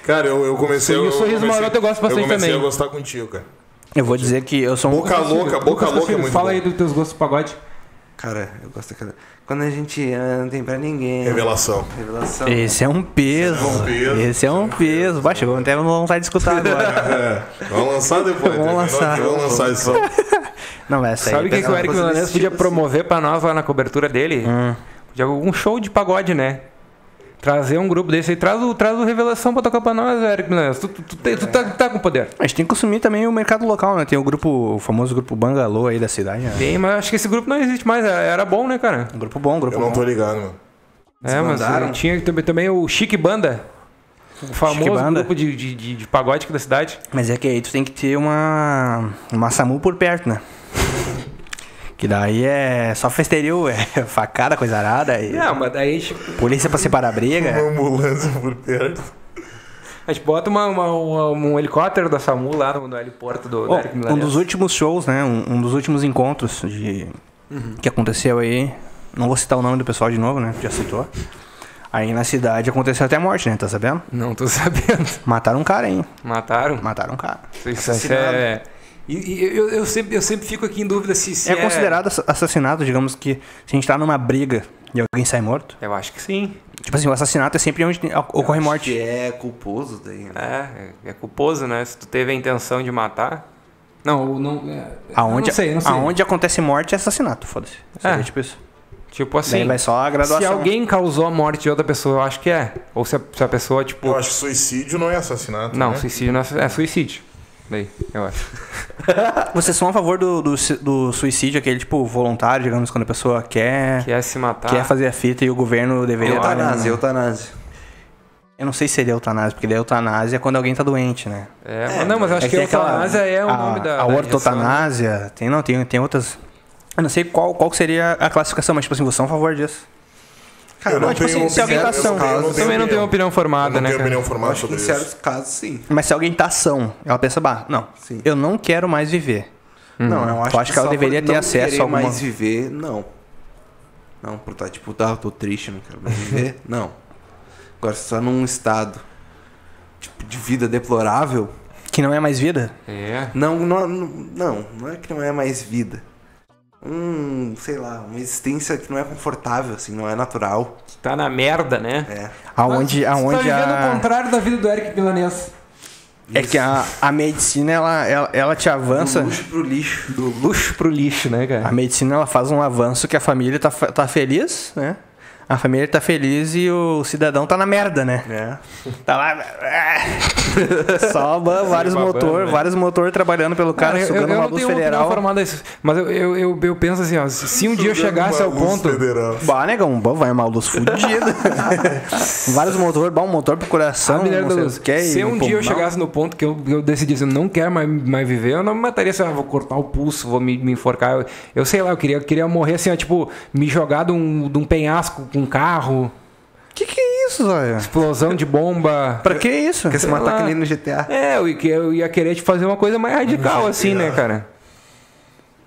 Cara, eu, eu comecei... E o eu Sorriso comecei- Maroto eu gosto bastante Eu comecei também. a gostar contigo, cara. Eu vou dizer que eu sou um. Boca louca, boca louca é muito Fala bom. aí dos teus gostos de pagode. Cara, eu gosto daquela. Quando a gente anda, não tem pra ninguém. Revelação. Revelação. Esse é um peso. Esse é um peso. Esse é um peso. Baixa, eu até vontade de escutar agora. É, vamos lançar depois. Vamos terminou lançar. Vamos lançar isso. Não, essa aí. Sabe o que, que o Eric esse podia promover pra nós lá na cobertura dele? Hum. Podia algum show de pagode, né? Trazer um grupo desse aí. Traz o, traz o Revelação pra tocar pra nós, Eric Milanês. Tu, tu, tu, tem- tu tá, tá com poder. A gente tem que consumir também o mercado local, né? Tem o grupo, o famoso grupo Bangalô aí da cidade. Né? Tem, mas acho que esse grupo não existe mais. Era, era bom, né, cara? Um grupo bom, um grupo Eu não bom. tô ligado, mano. É, mas tinha também, também o Chique Banda. O famoso grupo de, de, de, de pagode aqui da cidade. Mas é que aí tu tem que ter uma. Uma SAMU por perto, né? Que daí é só festerio, é facada, coisa arada. E Não, mas daí a gente, polícia pra separar a briga. Uma ambulância por perto. a gente bota uma, uma- uma- um helicóptero da SAMU lá no, no heliporto do, Eric um dos últimos shows, né? Um, um dos últimos encontros de que aconteceu aí. Não vou citar o nome do pessoal de novo, né? Já citou. Aí na cidade aconteceu até morte, né? Tá sabendo? Não tô sabendo. Mataram um cara, hein? Mataram? Mataram um cara. Isso, isso é... E, e eu, eu, sempre, eu sempre fico aqui em dúvida se, se é considerado ass- assassinato, digamos que se a gente tá numa briga e alguém sai morto. Eu acho que sim. Tipo assim, o assassinato é sempre onde ocorre Acho morte. Que é culposo daí, né? É, é, é culposo, né? Se tu teve a intenção de matar. Não, não. É, Aonde, não sei, não sei. aonde acontece morte é assassinato, foda-se. É. tipo isso. Tipo Daí assim. vai só a graduação. Se alguém causou a morte de outra pessoa, eu acho que é. Ou se a, se a pessoa, tipo. Eu acho que suicídio não é assassinato. Não, né? suicídio não é, é suicídio. Daí, eu acho. Vocês são a favor do, do, do suicídio, aquele tipo voluntário, digamos, quando a pessoa quer, Quer se matar. quer fazer a fita e o governo deveria estar. Eutanásia, eutanásia. Eu não sei se seria eutanásia, porque daí eutanásia é quando alguém tá doente, né? É, mas não, mas eu acho É que, a eutanásia é o a, nome da. A da injeção, né? ortotanásia, tem, não, tem, tem outras. Eu não sei qual, qual que seria a classificação, mas tipo assim, vocês são a favor disso. Eu não tipo tenho assim, se alguém opinião, tá eu são- eu Eu também não tenho opinião Eu formada, não né? tenho cara? opinião Eu formada acho que sobre em isso. certos casos, sim. Mas se alguém tá são, ela pensa, bah, não, Sim. eu não quero mais viver. Não, eu acho, Tu acha que ela deveria ter não acesso a alguma- mais viver, não. Não, por tá, tipo, tá, tô triste, não quero mais viver, não. Agora, se tá num estado tipo, de vida deplorável, Que não é mais vida? É. não, não, não, não é que não é mais vida. Um, sei lá, uma existência que não é confortável, assim, não é natural. Tá na merda, né? É. Aonde, Você tá aonde vivendo o a... contrário da vida do Eric Milanês. É que a, a medicina, ela, ela, ela te avança. Do luxo pro lixo. Do luxo pro lixo, né, A cara? medicina, ela faz um avanço que a família tá, tá feliz, né? A família tá feliz e o cidadão tá na merda, né? É. Tá lá... Só vários babando, motor, né? vários motor trabalhando pelo cara, eu, eu, sugando eu uma não luz tenho uma opinião federal. formada mas eu, eu, eu, eu penso assim, ó, se, se um dia eu chegasse ao luz ponto... federal. Bah, negão, bah, vai uma luz fudida. vários motor, bom motor pro coração, Ah, Mineiro não da sei Luz, o que, se um dia eu pulmão. chegasse no ponto que eu, eu decidisse eu não quero mais, mais viver, eu não me mataria assim, ah, vou cortar o pulso, vou me, me enforcar. Eu, eu sei lá, eu queria, eu queria morrer assim, ó, tipo, me jogar de um, de um penhasco com um carro, Que que é isso, Zóia? explosão de bomba. Pra que isso? Quer se matar que nem no GTA. É, eu, ia- eu ia querer te fazer uma coisa mais radical, assim, né, cara?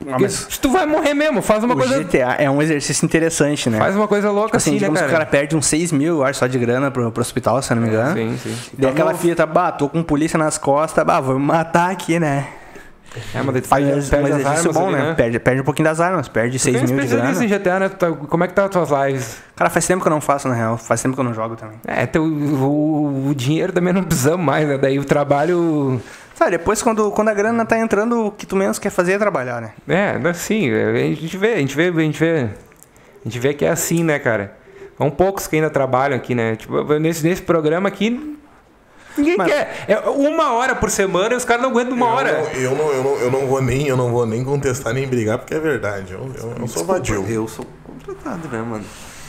Ah, Porque mas se tu vai morrer mesmo, faz uma o coisa. GTA é um exercício interessante, né? Faz uma coisa louca assim, assim, né, digamos que cara? o cara perde uns 6 mil, acho, só de grana pro, pro hospital, se eu não me engano. Sim, sim. Daí aquela fita, bah, tô com polícia nas costas, bah, vou me matar aqui, né? É, mas daí tu perde, um perde as exercício armas bom, ali, né? Perde, perde um pouquinho das armas, perde 6 Tu é mil de grana. em GTA, né? Tá- como é que tá as tuas lives? Cara, faz tempo que eu não faço, na real. Faz tempo que eu não jogo também. É, teu, o, o dinheiro também não precisamos mais, né? Daí o trabalho. Sabe, depois quando, quando a grana tá entrando, o que tu menos quer fazer é trabalhar, né? É, assim, a gente vê, a gente vê, a gente vê. A gente vê que é assim, né, cara? São poucos que ainda trabalham aqui, né? Tipo, nesse, nesse programa aqui. Ninguém Mas- quer. É uma hora por semana e os caras não aguentam uma hora. Eu não, eu, não, eu, não vou nem, eu não vou nem contestar nem brigar, porque é verdade. Eu, eu, eu sou vadio. Eu sou contratado, né, mano?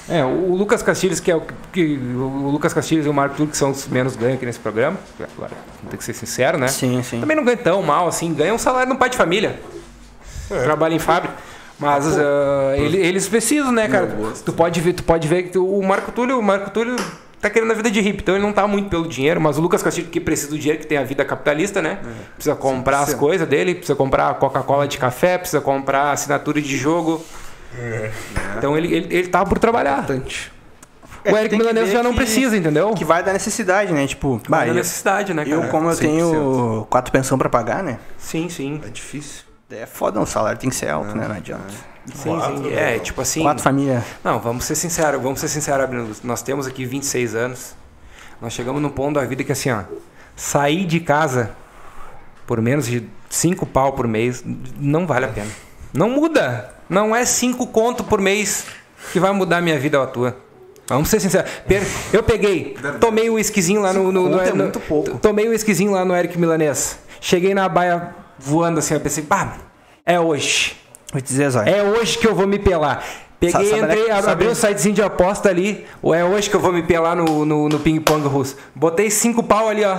É, o Lucas Castilhos, que é o que. O Lucas Castilhos e o Marco Túlio, que são os menos ganham aqui nesse programa. Agora, tem que ser sincero, né? Sim, sim. Também não ganha tão mal assim, ganha um salário de um pai de família. É. Trabalha em fábrica. Mas ah, ele- eles precisam, né, cara? Tu pode ver, tu pode ver que o Marco Túlio, o Marco Túlio tá querendo a vida de hippie, então ele não tá muito pelo dinheiro, mas o Lucas Castilho que precisa do dinheiro, que tem a vida capitalista, né? Precisa comprar as coisas dele, precisa comprar Coca-Cola de café, precisa comprar assinatura de jogo. Então ele, ele, ele tá por trabalhar. É, O Eric Milanese já não que- precisa, entendeu? Que vai da necessidade, né? Tipo, bah, Vai da necessidade, né, cara? eu, como eu 100%. tenho quatro pensão pra pagar, né? Sim, sim. É difícil. É foda, o salário tem que ser alto, né? Não adianta. Sim, sim. É, tipo assim. Quatro famílias. Não, vamos ser sinceros, vamos ser sinceros, Abner. Nós temos aqui 26 anos. Nós chegamos num ponto da vida que assim, ó, sair de casa por menos de 5 pau por mês não vale a pena. Não muda. Não é 5 conto por mês que vai mudar a minha vida ou a tua. Vamos ser sinceros. Eu peguei, tomei o esquisinho lá no. no, no, é no- muito pouco. Tomei o esquisinho lá no Eric Milanês. Cheguei na baia voando assim, eu pensei, pá, é hoje. Vou te dizer, Zóia. É hoje que eu vou me pelar. Peguei, Sabe- sabe entrei, que- abri sabe- um sitezinho de aposta ali. Ou é hoje que eu vou me pelar no, no, no ping-pong russo. Botei cinco pau ali, ó.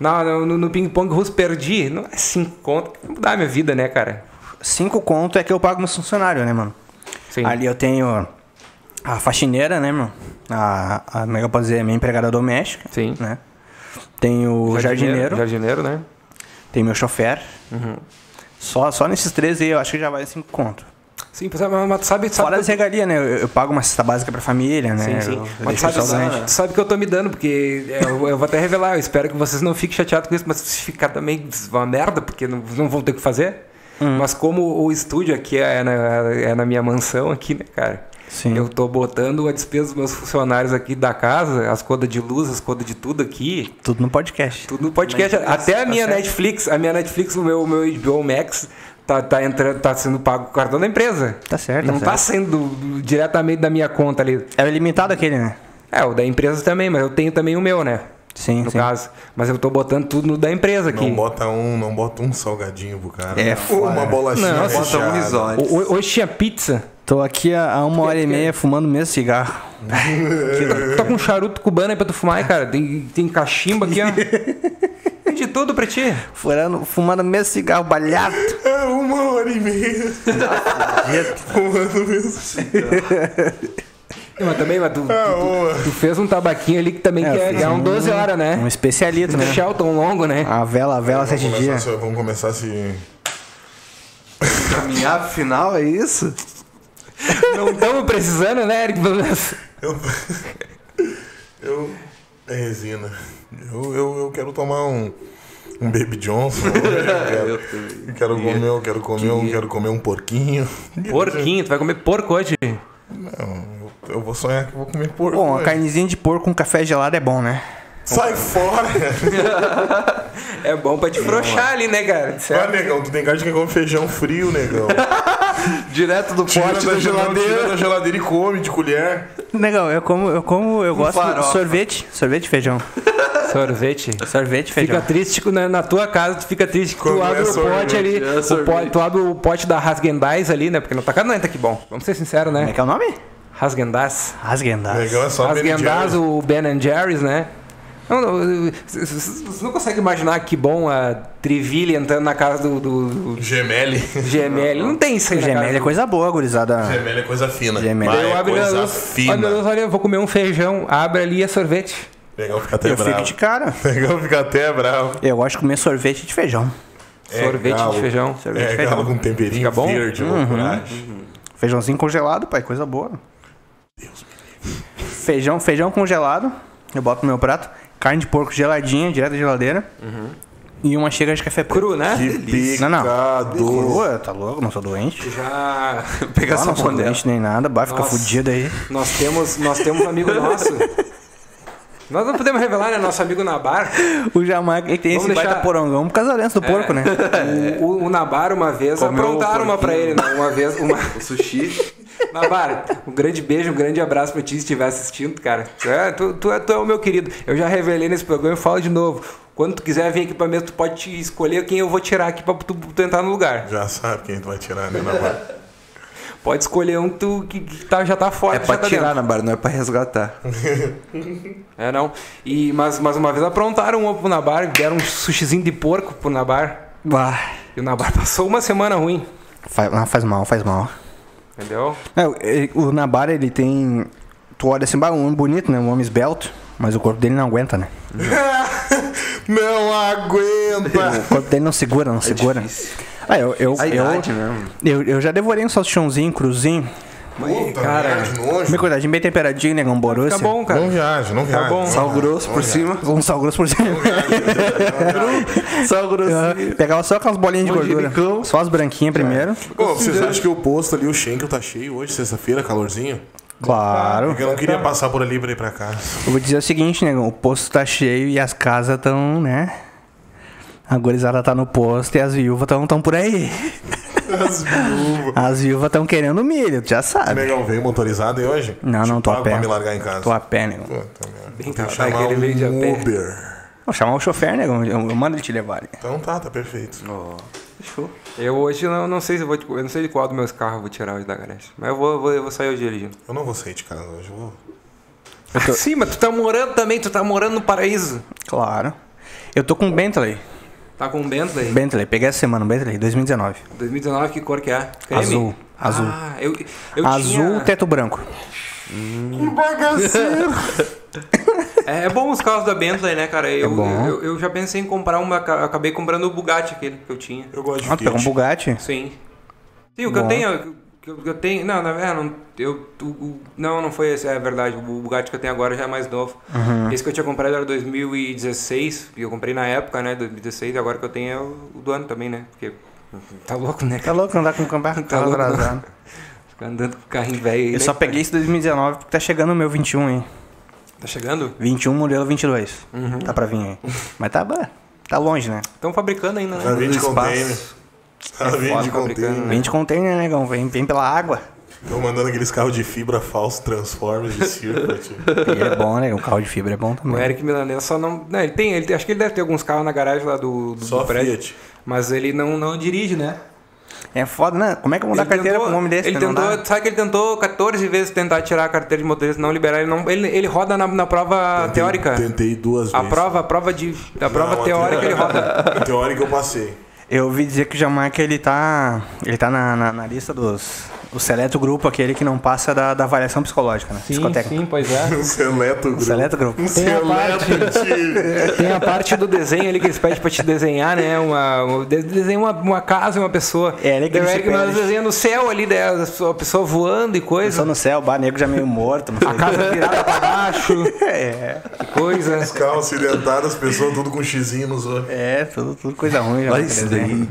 na- no, no ping-pong russo, perdi. Não é cinco conto. Vai mudar a minha vida, né, cara? Cinco conto é que eu pago meus funcionários, né, mano? Sim. Ali eu tenho a faxineira, né, mano? A, a como é que eu posso dizer? Minha empregada doméstica. Sim. Né? Tenho o jardineiro, Jardineiro, né? Tem meu chofer. Só, só nesses três aí eu acho que já vai cinco conto. Sim, mas, tu sabe, sabe Fora as regalias, né? Eu, eu pago uma cesta básica pra família, né? Sim, sim. Eu, eu Mas sabe, doente. sabe, sabe que eu tô me dando, porque eu, eu vou até revelar, eu espero que vocês não fiquem chateados com isso, mas se ficar também uma merda, porque não, não vão ter o que fazer. Hum. Mas como o estúdio aqui é na, é na minha mansão aqui, né, cara? Sim. Eu tô botando a despesa dos meus funcionários aqui da casa, as codas de luz, as codas de tudo aqui, Tudo no podcast. tudo no podcast. Até a minha Netflix, a minha Netflix, o meu, o meu HBO Max, tá, tá, entrando, tá sendo pago com o cartão da empresa. Tá certo, tá Não tá certo. sendo diretamente da minha conta ali. É o ilimitado aquele, né? É, o da empresa também, mas eu tenho também o meu, né? Sim, No sim. caso. Mas eu tô botando tudo no da empresa aqui. Não bota um, não bota um salgadinho pro cara. É, Uma fora. bolachinha Não, Bota um risório. Hoje tinha pizza. Tô aqui há há uma hora e meia fumando o mesmo cigarro. Tô com um charuto cubano aí pra tu fumar aí, cara. Tem, tem cachimbo aqui, ó. Tem de tudo pra ti. Furando, fumando o mesmo cigarro balhado. É uma hora e meia. Fumando mesmo. Mas também, mas tu, tu- É tu- uma. tu fez um tabaquinho ali que também É, que é, é um 12 horas, Um né? especialito, né? Shelton longo, né? A vela, a vela sete dias. vamos começar a se. Caminhar pro final, é isso? Não estamos precisando, né, Eric? Eu. Eu. É resina. Eu, eu, eu quero tomar um. Um Baby Johnson. Eu quero, eu quero comer, eu quero comer, um, quero comer um porquinho. Porquinho, tu vai comer porco hoje. Não, eu, eu vou sonhar que eu vou comer porco. Bom, a carnezinha de porco com café gelado é bom, né? Sai fora! É bom pra te frouxar ali, né, cara? Vai, negão, tu tem cara de quem come feijão frio, negão. Direto do Tira pote da da geladeira, tira da geladeira e come de colher. Legal, eu como, eu como, eu gosto de farofa. sorvete, sorvete e feijão. Sorvete. Sorvete e feijão. Fica triste que na, tua casa, tu fica triste que tu Quando abre é o pote sorvete, ali. é o pote, tu abre o pote da Hasgendaz ali, né? Porque na tua casa não entra que bom. Vamos ser sinceros, Como é né? que é o nome? Hasgendaz. Rasguendaz. Negão é só Hasgendaz, o Ben and Jerry's, né? Não, não, Você não consegue imaginar que bom a Trivilli entrando na casa do, do, do Gemele. GML. Não tem isso aí na casa Gemel é coisa boa, gurizada. Gemele é coisa fina. Eu é coisa luz, fina. olha, Deus, olha, eu vou comer um feijão, abre ali e é sorvete. Negão fica até Eu bravo. fico de cara. Negão fica até bravo. Eu gosto de comer sorvete de feijão. É sorvete galo. de feijão. Sorvete de É feijão. galo com temperinho Fica bom? verde, loucuragem. Feijãozinho congelado, pai, coisa boa. Feijão, feijão congelado, eu boto no meu prato. Carne de porco geladinha, direto da geladeira. E uma xícara de café preto. Cru, né? Que Não, não. Crua, tá louco? Não sou doente. Já Pega essa não sou panela. doente nem nada, vai ficar Nossa. fudido aí. Nós temos, nós temos um amigo nosso. Nós não podemos revelar, né? Nosso amigo Nabar. O Jamaica ele tem Vamos esse deixar- baita porongão por causa da do porco, né? O, o- o Nabar, uma vez, Comeu aprontaram uma pra ele, né? Uma vez, uma. O sushi. Nabar, um grande beijo, um grande abraço pra ti se estiver assistindo, cara. Tu é, tu, tu é, tu é o meu querido. Eu já revelei nesse programa e falo de novo. Quando tu quiser vir aqui pra mesa, tu pode te escolher quem eu vou tirar aqui pra tu, tu entrar no lugar. Já sabe quem tu vai tirar, né, Navarro? Pode escolher um que, tu, que, que tá, já tá fora. É pra tá tirar dentro. na barra, não é pra resgatar. É, não. E, mas, mas uma vez aprontaram um pro Nabar, deram um sushizinho de porco pro Nabar. Bah, E o Nabar passou uma semana ruim. faz, não, faz mal, faz mal. Entendeu? Ele- o Nabara, ele tem. Tu olha assim, um homem bonito, né? Um homem esbelto. Mas o corpo dele não aguenta, né? Não aguenta! O corpo dele não segura, não segura. difícil. Ah, eu, eu, eu, eu, eu já devorei um salsichãozinho, cruzinho. Puta cara, merda, de nojo. Bem cuidadinho, bem temperadinho, negão Borussia. Tá bom, cara. Não viaja, não viaja. bom. não Sal grosso não por viaja. cima. Um sal grosso por cima. Sal grosso. Pegava só aquelas bolinhas de gordura. Só as branquinhas primeiro. Pô, vocês acham que o posto ali, o Schenkel, tá cheio hoje, sexta-feira, calorzinho? Claro. Porque eu não queria passar por ali pra ir pra casa. Eu vou dizer o seguinte, negão. O posto tá cheio e as casas tão, né? A gorizada tá no posto e as viúvas tão, tão por aí. As viúvas. As viúvas tão querendo milho, tu já sabe. Negão, veio motorizado aí hoje? Não, não, tô a pé. pra me largar em casa. Tô a pé, negão. Puta merda. Bem, Tem que chamar um. Uber. Vou chamar o chofer, negão. Eu, eu mando ele te levar ali. Então tá, tá perfeito. Fechou. Eu hoje não, não sei se eu vou. Eu não sei de qual dos meus carros eu vou tirar hoje da garagem. Mas eu vou, eu vou, eu vou sair hoje dirigindo. Eu não vou sair de casa hoje, eu vou. Ah, sim, mas tu tá morando também, tu tá morando no paraíso. Claro. Eu tô com um Bentley. Tá com um Bentley? Bentley. Peguei essa semana um Bentley, 2019. 2019, que cor que é? Creme? Azul, azul. Ah, eu, eu Azul, tinha... teto branco. É, é bom os carros da Bentley, né, cara? Eu, bom. eu, eu já pensei em comprar uma, aca- acabei comprando o Bugatti aquele que eu tinha. Eu gosto de Ah, tu pegou um Fiat. Bugatti? Sim. Sim, o que eu Bom. tenho. Que eu, eu tenho. Não, na verdade, não, eu, o- o- não, não foi esse, é verdade. O Bugatti que eu tenho agora já é mais novo. Esse que eu tinha comprado era 2016, e eu comprei na época, né? 2016, e agora que eu tenho é o, o do ano também, né? Porque. Tá louco, né? Tá louco andar com o carro Tá louco. atrasado. Ficar andando com carrinho velho aí. Eu né, só peguei esse 2019 porque tá chegando o meu 21, hein? Tá chegando? 21, modelo 22. Tá pra vir aí. Mas tá, tá longe, né? Estão fabricando ainda, Tá né? vindo de No espaço. container. Tá vindo foda de fabricando, container. Vem de container, né, negão? Vem, vem pela água. Estão mandando aqueles carros de fibra falso, Transformers de circo. tio. E é bom, né? O carro de fibra é bom O também. Eric Milanesa só não. Não, ele tem. Ele, acho que ele deve ter alguns carros na garagem lá do, do, Só do prédio. Fiat. Mas ele não, não dirige, né? É foda, né? Como é que eu vou dar Ele carteira tentou- pra um homem desse? Ele né? Não tentou, dá? sabe que ele tentou 14 vezes tentar tirar a carteira de motorista, não liberar. Ele, não, ele, ele roda na, na prova Tentei- teórica. Tentei duas A vezes. prova, a prova de. A prova Não, a teórica ele roda. A teórica eu passei. Eu ouvi dizer que o Jamaica ele tá. Ele tá na, na, na lista dos. O seleto grupo, aquele que não passa da, da avaliação psicológica, né? Psicotécnica. pois é. Um seleto grupo. Seleto grupo. Um seleto tio. Tem a parte do desenho ali que eles pedem pra te desenhar, né? Uma, um- de- desenha uma, uma casa e uma pessoa. É, ali que Daí o eles Eric te Milanesa pedem. desenha no céu ali, daí a pessoa, a pessoa voando e Só coisa. no céu, o bar negro já meio morto. A casa virada pra baixo. É, Que coisa. Os carros acidentados, as pessoas tudo com xizinho nos olhos. é, tudo, tudo coisa ruim. Olha Jamaica isso daí.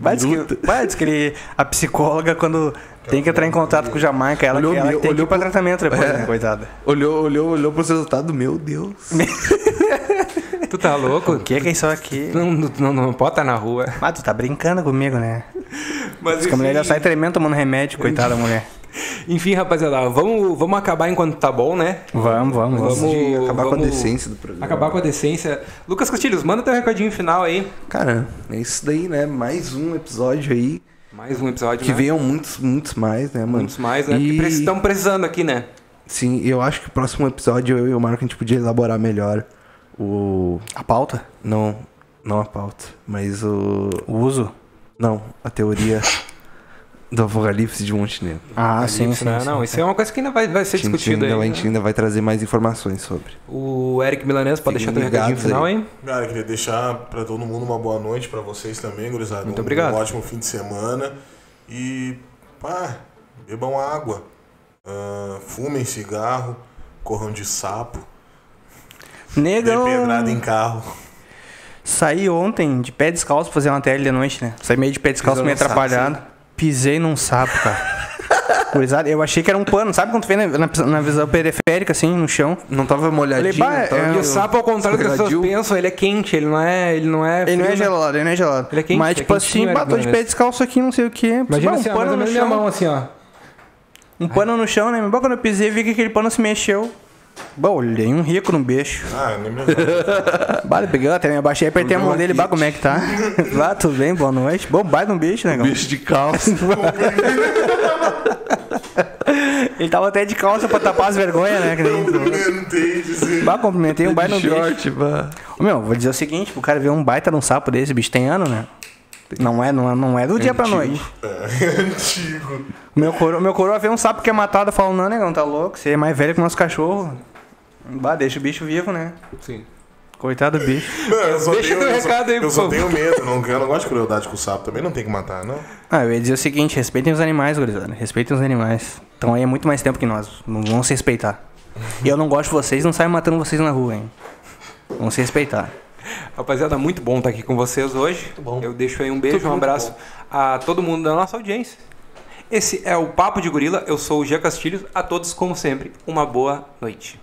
Vai dizer que, vai dizer que ele, a psicóloga, quando tem que entrar em contato com o Jamaica, ela, Olhou ela meu- tem que ir olhou pra tratamento depois, É. né, coitada. Olhou, olhou, olhou pros resultados. Meu Deus. Tu tá louco? O que que é isso aqui? Não, não, não pode estar na rua. Ah, tu tá brincando comigo, né? Mas que a mulher já sai tremendo tomando remédio, coitada da mulher. Enfim, rapaziada, vamos, vamos acabar enquanto tá bom, né? Vamos, vamos, vamos. Vamos de acabar com a vamos decência do programa. Acabar com a decência. Lucas Castilhos, manda teu recadinho final aí. Cara, é isso daí, né? Mais um episódio aí. Mais um episódio, Que né? venham muitos, muitos mais, né, mano? Muitos mais, né? E... Porque estamos precisando aqui, né? Sim, eu acho que o próximo episódio eu e o Marco a gente podia elaborar melhor o. A pauta? Não, não a pauta, mas o. O uso? Não, a teoria do apocalipse de Montenegro. Ah, sim, Isso, sim. né? sim. Não, isso é uma coisa que ainda vai, vai ser A gente, discutido ainda, aí. a né? gente ainda vai trazer mais informações sobre. O Eric Milanês pode Fiquem deixar teu recadinho ligados final aí. aí. Cara, queria deixar pra todo mundo uma boa noite, pra vocês também, gurizada. Muito um, obrigado. Um ótimo fim de semana. E, pá, bebam água. Ah, fumem cigarro. Corram de sapo. Dê Negão, pedrada em carro. saí ontem de pé descalço pra fazer uma tele de noite, né? Saí meio de pé descalço, meio num sapo, atrapalhado. Pisei num sapo, cara. Gurizada, eu achei que era um pano, sabe quando tu vê na, na- na visão periférica, assim, no chão? Não tava molhadinho? Bah, tava é, E o sapo, ao contrário do que as pessoas pensam, ele é quente, ele não é. Ele não é. Ele não é frio, né? gelado, ele não é gelado. Ele é quente, Mas, é tipo quentinho, assim, Eric batou de pé descalço aqui, não sei o que. Imagina um assim, pano no minha chão. mão assim, ó. Um pano no chão, né? Mas quando eu pisei, vi que aquele pano se mexeu. Bom, olhei um rico no beijo. Ah, nem me Bah, eu peguei até me abaixei, apertei a mão dele, bah, como é que tá? Lá, tudo bem, boa noite. Bom, baita um bicho, negão. Bicho de calça. Ele tava até de calça pra tapar as vergonhas, né? que nem tu. Cumprimentei, dizer. Bah, cumprimentei um baita no de bicho. short, bah. Ô, meu, vou dizer o seguinte, o cara ver um baita num sapo desse, bicho tem ano, né? Não é, não é, não é do dia pra Antigo. noite. É antigo. Meu coroa, meu coroa vê um sapo que é matado e fala, não, negão, tá louco? Você é mais velho que o nosso cachorro. Bah, deixa o bicho vivo, né? Sim. Coitado do bicho. Não, eu só Deixa tenho, teu eu só- recado aí, Eu só tenho medo, não, eu não gosto de crueldade com o sapo. Também não tem que matar, não. Ah, eu ia dizer o seguinte, respeitem os animais, gurizada. Respeitem os animais. Estão aí há muito mais tempo que nós. Não vão se respeitar. E eu não gosto de vocês, não saio matando vocês na rua, hein? Vão se respeitar. Rapaziada, muito bom estar aqui com vocês hoje. Eu deixo aí um beijo, um abraço a todo mundo da nossa audiência. Esse é o Papo de Gorila. Eu sou o Gia Castilhos. A todos, como sempre, uma boa noite.